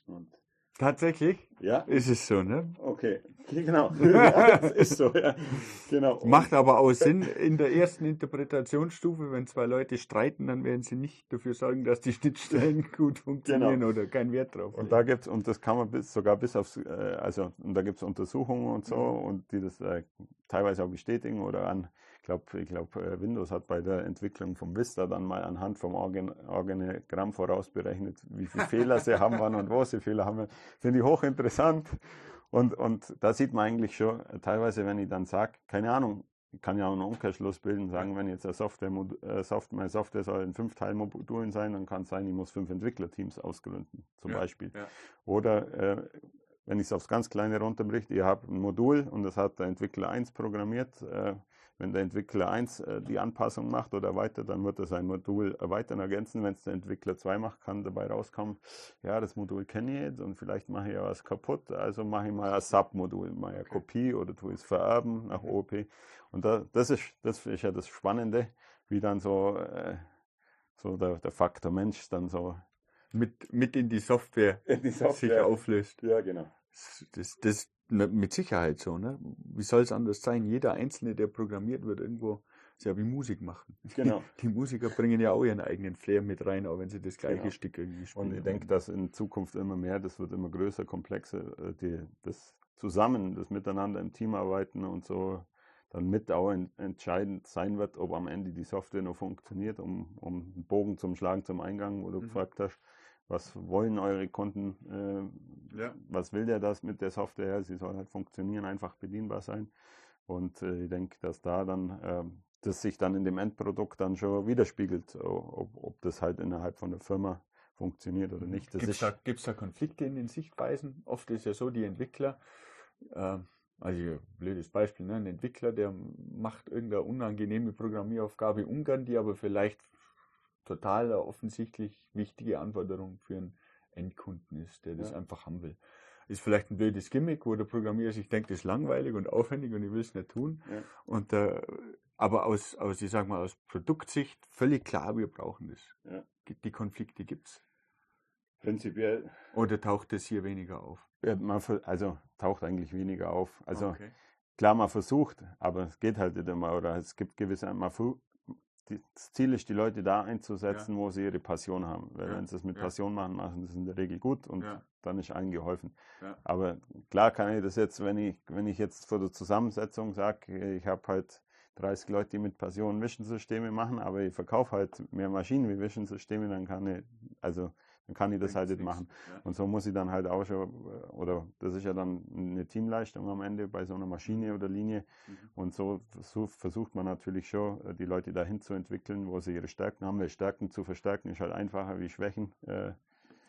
Und Tatsächlich? Ja. Ist es so, ne? Okay, genau. ja, das ist so, ja. Genau. Macht aber auch Sinn in der ersten Interpretationsstufe, wenn zwei Leute streiten, dann werden sie nicht dafür sorgen, dass die Schnittstellen gut funktionieren genau. oder keinen Wert drauf. Und da gibt's, und das kann man bis, sogar bis aufs, äh, also, und da gibt's Untersuchungen und so, mhm. und die das äh, teilweise auch bestätigen oder an ich glaube, ich glaub, äh, Windows hat bei der Entwicklung vom Vista dann mal anhand vom Organigramm vorausberechnet, wie viele Fehler sie haben wann und wo sie Fehler haben. Finde ich hochinteressant. Und, und da sieht man eigentlich schon, äh, teilweise, wenn ich dann sage, keine Ahnung, ich kann ja auch einen Umkehrschluss bilden, sagen, wenn jetzt eine Software, äh, Software, meine Software soll in fünf Teilmodulen sein, dann kann es sein, ich muss fünf Entwicklerteams ausgründen, zum ja, Beispiel. Ja. Oder äh, wenn ich es aufs ganz Kleine runterbricht, ihr habt ein Modul und das hat der Entwickler 1 programmiert, äh, wenn der Entwickler 1 äh, die Anpassung macht oder weiter, dann wird er sein Modul erweitern, ergänzen. Wenn es der Entwickler 2 macht, kann dabei rauskommen, ja, das Modul kenne ich jetzt und vielleicht mache ich ja was kaputt, also mache ich mal ein Submodul, mal eine Kopie oder tue es vererben nach OOP. Und da, das, ist, das ist ja das Spannende, wie dann so, äh, so der, der Faktor Mensch dann so mit, mit in die Software, in die Software. sich auflöst. Ja, genau. Das, das mit Sicherheit so, ne? Wie soll es anders sein? Jeder Einzelne, der programmiert wird, irgendwo ist ja wie Musik machen. Genau. Die Musiker bringen ja auch ihren eigenen Flair mit rein, auch wenn sie das gleiche Genau. Stück irgendwie spielen. Und ich denke, dass in Zukunft immer mehr, das wird immer größer, komplexer, äh, die, das zusammen, das Miteinander im Team arbeiten und so dann mit auch en- entscheidend sein wird, ob am Ende die Software noch funktioniert, um, um einen Bogen zum Schlagen zum Eingang, wo du Mhm. gefragt hast, was wollen eure Kunden, äh, Ja. was will der das mit der Software? Sie soll halt funktionieren, einfach bedienbar sein. Und äh, ich denke, dass da dann ähm, das sich dann in dem Endprodukt dann schon widerspiegelt, ob, ob das halt innerhalb von der Firma funktioniert oder nicht. Das Gibt es da, gibt's da Konflikte in den Sichtweisen? Oft ist ja so, die Entwickler, äh, also ein blödes Beispiel, ne? ein Entwickler, der macht irgendeine unangenehme Programmieraufgabe ungern, die aber vielleicht total offensichtlich wichtige Anforderung für einen Endkunden ist, der das Ja. einfach haben will. Ist vielleicht ein blödes Gimmick, wo der Programmierer sich denkt, das ist langweilig und aufwendig und ich will es nicht tun. Ja. Und, äh, aber aus, aus, ich sag mal, aus Produktsicht völlig klar, wir brauchen das. Ja. Die Konflikte gibt's. prinzipiell, Oder taucht es hier weniger auf? ja, man, also taucht eigentlich weniger auf. Also okay. klar, man versucht, aber es geht halt nicht immer. Oder es gibt gewisse, man, das Ziel ist, die Leute da einzusetzen, wo sie ihre Passion haben. Weil Ja, wenn sie es mit ja. Passion machen, machen sie es in der Regel gut und Ja. dann ist allen geholfen. Ja. Aber klar kann ich das jetzt, wenn ich, wenn ich jetzt vor der Zusammensetzung sage, ich habe halt 30 Leute, die mit Passion Vision-Systeme machen, aber ich verkaufe halt mehr Maschinen wie Vision-Systeme, dann kann ich, also dann kann ich das halt nicht machen. Und so muss ich dann halt auch schon, oder das ist ja dann eine Teamleistung am Ende bei so einer Maschine oder Linie. Mhm. Und so versuch, versucht man natürlich schon, äh, die Leute dahin zu entwickeln, wo sie ihre Stärken haben. Weil Stärken zu verstärken ist halt einfacher wie Schwächen äh,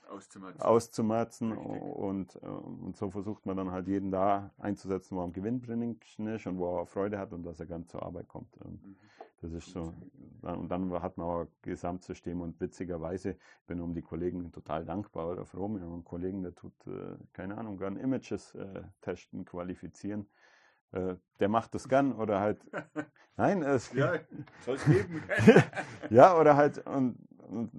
Auszumerzen. auszumerzen. Und, äh, und so versucht man dann halt jeden da einzusetzen, wo er am gewinnbringendsten ist und wo er Freude hat und dass er ganz zur Arbeit kommt. Und Mhm. Das ist so. Und dann hat man auch ein Gesamtsystem und witzigerweise bin ich um die Kollegen total dankbar oder froh. Haben einen Kollegen, der tut, äh, keine Ahnung, gern Images äh, testen, qualifizieren. Äh, der macht das gern oder halt, nein, es, Ja, soll es geben. ja, oder halt, und, und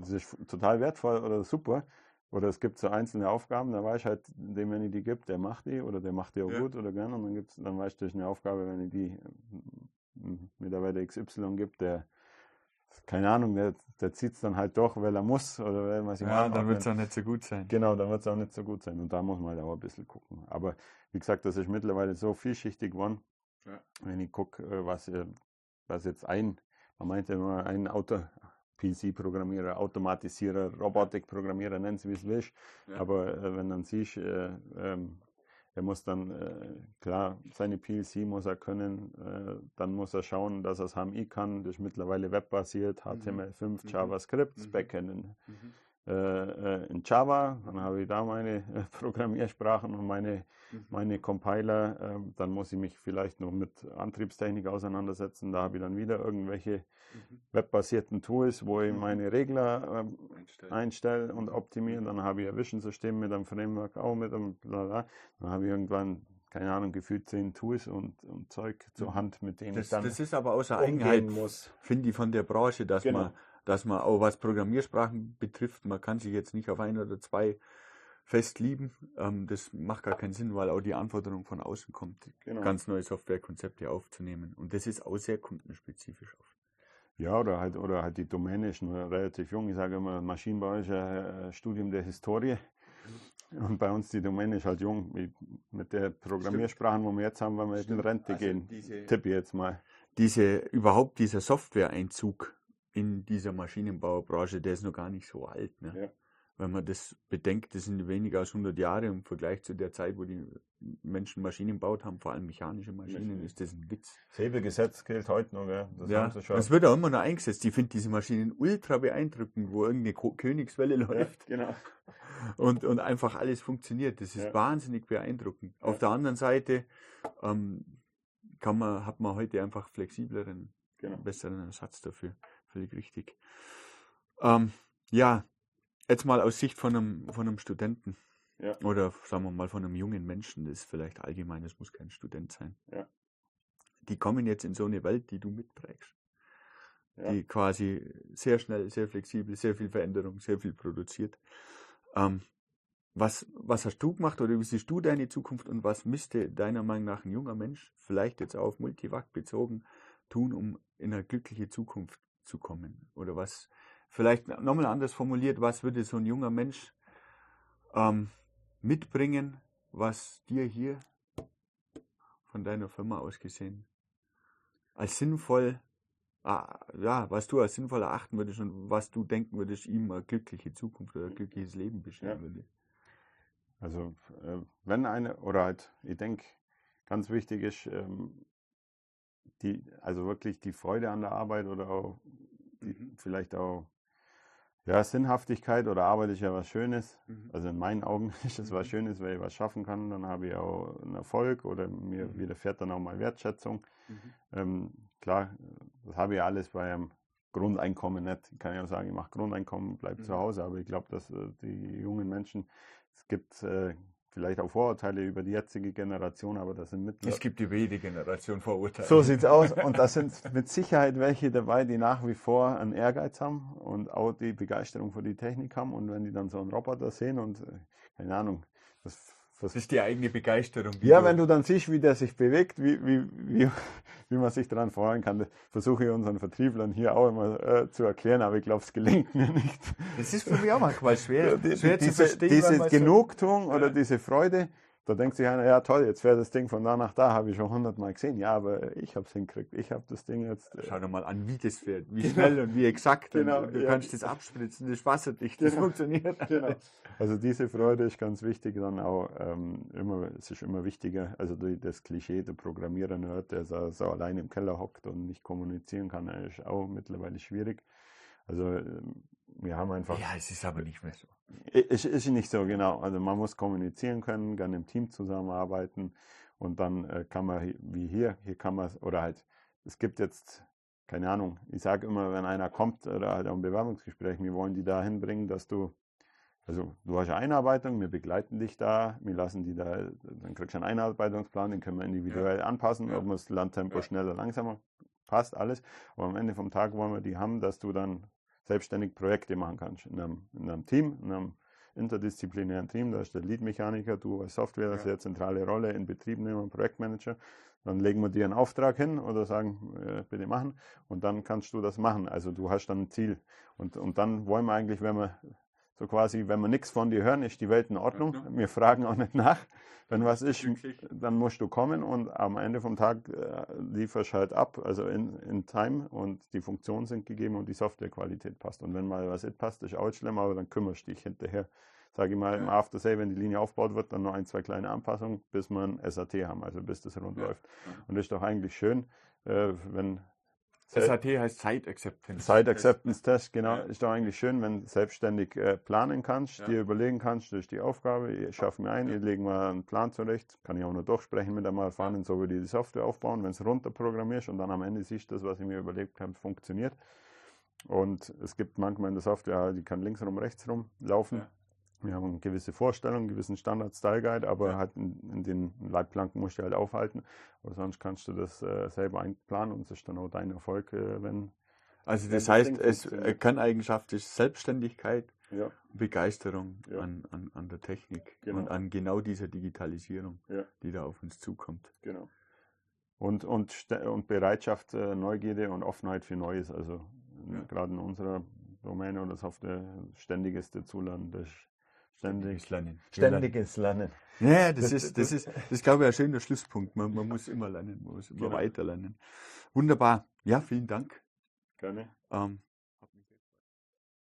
das ist total wertvoll oder super. Oder es gibt so einzelne Aufgaben, da weiß ich halt, dem, wenn ich die gibt, der macht die oder der macht die auch Ja. gut oder gern. Und dann gibt's, dann weiß ich, das ist eine Aufgabe, wenn ich die Mitarbeiter XY gibt, der, keine Ahnung, der, der zieht es dann halt doch, weil er muss oder weil man sich Ja, dann wird es auch nicht so gut sein. Genau, dann wird es auch nicht so gut sein. Und da muss man halt auch ein bisschen gucken. Aber wie gesagt, das ist mittlerweile so vielschichtig geworden. Ja. Wenn ich gucke, äh, was, was jetzt ein, man meinte immer, ein Auto, PC-Programmierer, Automatisierer, Robotikprogrammierer, nennen Sie wie es willst. Ja. Aber äh, wenn dann siehst, äh, ähm, er muss dann, äh, klar, seine PLC muss er können, äh, dann muss er schauen, dass er das HMI kann. Das ist mittlerweile webbasiert, HTML5, Mhm. JavaScript, Mhm. Backend Mhm. Äh, äh, in Java, dann habe ich da meine äh, Programmiersprachen und meine, Mhm. meine Compiler, ähm, dann muss ich mich vielleicht noch mit Antriebstechnik auseinandersetzen, da habe ich dann wieder irgendwelche Mhm. webbasierten Tools, wo ich Mhm. meine Regler ähm, einstelle und optimiere, dann habe ich ein Vision-System mit einem Framework auch mit einem bla bla. dann habe ich irgendwann, keine Ahnung, gefühlt zehn Tools und, und Zeug zur Mhm. Hand, mit denen ich Das, dann das ist aber außer Eigenheit, muss. finde ich, von der Branche, dass Genau. man, dass man auch was Programmiersprachen betrifft, man kann sich jetzt nicht auf ein oder zwei festlieben. Ähm, das macht gar keinen Sinn, weil auch die Anforderung von außen kommt, Genau. ganz neue Softwarekonzepte aufzunehmen. Und das ist auch sehr kundenspezifisch oft. Ja, oder halt, oder halt die Domäne ist nur relativ jung. Ich sage immer, Maschinenbau ist ein äh, Studium der Historie. Und bei uns die Domäne ist halt jung. Mit, der Programmiersprachen, wo wir jetzt haben, wenn wir jetzt in Stimmt. Rente Also gehen. ich jetzt mal. Diese, überhaupt dieser Softwareeinzug in dieser Maschinenbaubranche, der ist noch gar nicht so alt. Ne? Ja. Wenn man das bedenkt, das sind weniger als 100 Jahre im Vergleich zu der Zeit, wo die Menschen Maschinen gebaut haben, vor allem mechanische Maschinen, ist das ein Witz. Das Hebelgesetz gilt heute noch, gell? Das ja, haben sie schon. das wird auch immer noch eingesetzt. Ich finde diese Maschinen ultra beeindruckend, wo irgendeine Ko Königswelle läuft genau. und, und einfach alles funktioniert. Das ist Ja. wahnsinnig beeindruckend. Auf der anderen Seite, ähm, kann man, hat man heute einfach flexibleren, Genau. besseren Ersatz dafür. Völlig richtig. Ähm, ja, jetzt mal aus Sicht von einem, von einem Studenten. Ja. Oder sagen wir mal von einem jungen Menschen, das ist vielleicht allgemein, das muss kein Student sein. Ja. Die kommen jetzt in so eine Welt, die du mitprägst. Ja. Die quasi sehr schnell, sehr flexibel, sehr viel Veränderung, sehr viel produziert. Ähm, was, was hast du gemacht oder wie siehst du deine Zukunft und was müsste deiner Meinung nach ein junger Mensch, vielleicht jetzt auf Multivac bezogen, tun, um in eine glückliche Zukunft zu kommen? Oder was, vielleicht nochmal anders formuliert, was würde so ein junger Mensch ähm, mitbringen, was dir hier von deiner Firma aus gesehen als sinnvoll, ah, ja, was du als sinnvoll erachten würdest und was du denken würdest, ihm eine glückliche Zukunft oder ein glückliches Leben bescheren Ja. würde? Also äh, wenn eine, oder halt, ich denke, ganz wichtig ist, ähm, die, also wirklich die Freude an der Arbeit oder auch die, Mhm. vielleicht auch ja, Sinnhaftigkeit oder Arbeit ist ja was Schönes. Mhm. Also in meinen Augen ist es was Mhm. Schönes, weil ich was schaffen kann, dann habe ich auch einen Erfolg oder mir Mhm. widerfährt dann auch mal Wertschätzung. Mhm. Ähm, klar, das habe ich alles bei einem Grundeinkommen nicht. Ich kann ja auch sagen, ich mache Grundeinkommen, bleib zu Mhm. Hause, aber ich glaube, dass äh, die jungen Menschen, es gibt äh, vielleicht auch Vorurteile über die jetzige Generation, aber das sind mittlerweile. Es gibt über jede Generation Vorurteile. So sieht's aus. Und da sind mit Sicherheit welche dabei, die nach wie vor einen Ehrgeiz haben und auch die Begeisterung für die Technik haben. Und wenn die dann so einen Roboter sehen und äh, keine Ahnung, das, das ist die eigene Begeisterung. ja, wenn du dann siehst, wie der sich bewegt, wie, wie, wie, wie man sich daran freuen kann, versuche ich unseren Vertrieblern hier auch immer äh, zu erklären, aber ich glaube, es gelingt mir nicht. Das ist für mich auch manchmal schwer, Die- schwer diese zu verstehen. diese Genugtuung oder Ja. diese Freude, da denkt sich einer, ja toll, jetzt fährt das Ding von da nach da, habe ich schon hundertmal gesehen. Ja, aber ich habe es hingekriegt. Ich habe das Ding jetzt. äh, Schau dir mal an, wie das fährt, wie Genau. schnell und wie exakt. Genau, und du ja. kannst das abspritzen, das ist wasserdicht, das Genau. funktioniert. Genau. Also diese Freude ist ganz wichtig, dann auch ähm, immer, es ist immer wichtiger, also die, das Klischee, der Programmierer-Nerd, der so, so allein im Keller hockt und nicht kommunizieren kann, ist auch mittlerweile schwierig. Also ähm, wir haben einfach, Ja, es ist aber nicht mehr so. ist, ist nicht so genau, also man muss kommunizieren können, gerne im Team zusammenarbeiten und dann äh, kann man, wie hier, hier kann man, oder halt, es gibt jetzt, keine Ahnung, ich sage immer, wenn einer kommt oder halt auch ein Bewerbungsgespräch, wir wollen die da hinbringen, dass du also du hast eine Einarbeitung, wir begleiten dich da, wir lassen die da, dann kriegst du einen Einarbeitungsplan, den können wir individuell anpassen, Ja. ob man das Landtempo Ja. schneller, langsamer, passt alles. Aber am Ende vom Tag wollen wir die haben, dass du dann selbstständig Projekte machen kannst in einem, in einem Team, in einem interdisziplinären Team, da ist der Lead-Mechaniker, du als Software, Ja. eine zentrale Rolle in Betriebnehmer und Projektmanager. Dann legen wir dir einen Auftrag hin oder sagen, äh, bitte machen und dann kannst du das machen. Also du hast dann ein Ziel. Und, und dann wollen wir eigentlich, wenn wir so quasi, wenn wir nichts von dir hören, ist die Welt in Ordnung. Ordnung. Wir fragen auch nicht nach. Wenn was ist, dann musst du kommen und am Ende vom Tag äh, lieferst halt ab, also in, in Time und die Funktionen sind gegeben und die Softwarequalität passt. Und wenn mal was nicht passt, ist auch schlimm, aber dann kümmerst du dich hinterher. Sage ich mal, im Ja. After Sale, wenn die Linie aufgebaut wird, dann noch ein, zwei kleine Anpassungen, bis wir ein SAT haben, also bis das rund Ja. läuft. Ja. Und das ist doch eigentlich schön, äh, wenn SAT heißt Site Acceptance. Site Acceptance Test, genau, Ja. ist doch eigentlich schön, wenn du selbstständig äh, planen kannst, Ja. dir überlegen kannst, ist die Aufgabe, ich schaffe mir ein, Ja. ich lege mal einen Plan zurecht, kann ich auch nur durchsprechen mit einem Erfahrenen, so würde ich die Software aufbauen, wenn es runterprogrammierst und dann am Ende siehst du, das, was ich mir überlegt habe, funktioniert. Und es gibt manchmal in der Software, die kann links rum, rechts rum laufen. Wir haben eine gewisse Vorstellung, einen gewissen Standard-Style-Guide, aber Ja. halt in, in den Leitplanken musst du halt aufhalten. Aber sonst kannst du das äh, selber einplanen und es ist dann auch dein Erfolg, äh, wenn. Also Wenn das das heißt, es funktioniert. Kerneigenschaft ist Selbstständigkeit, Ja, Begeisterung Ja. an, an, an der Technik Genau. und an genau dieser Digitalisierung, die da auf uns zukommt. genau. Und, und, und Bereitschaft, äh, Neugierde und Offenheit für Neues. Also gerade in unserer Domäne oder Software ständiges Dazulernen, das ist. Ständiges Lernen. Ständiges Lernen. Ja, das ist, das ist, das ist, glaube ich, ein schöner Schlusspunkt. Man, man muss immer lernen, man muss immer Genau. weiter lernen. Wunderbar. Ja, vielen Dank. Gerne. Ähm,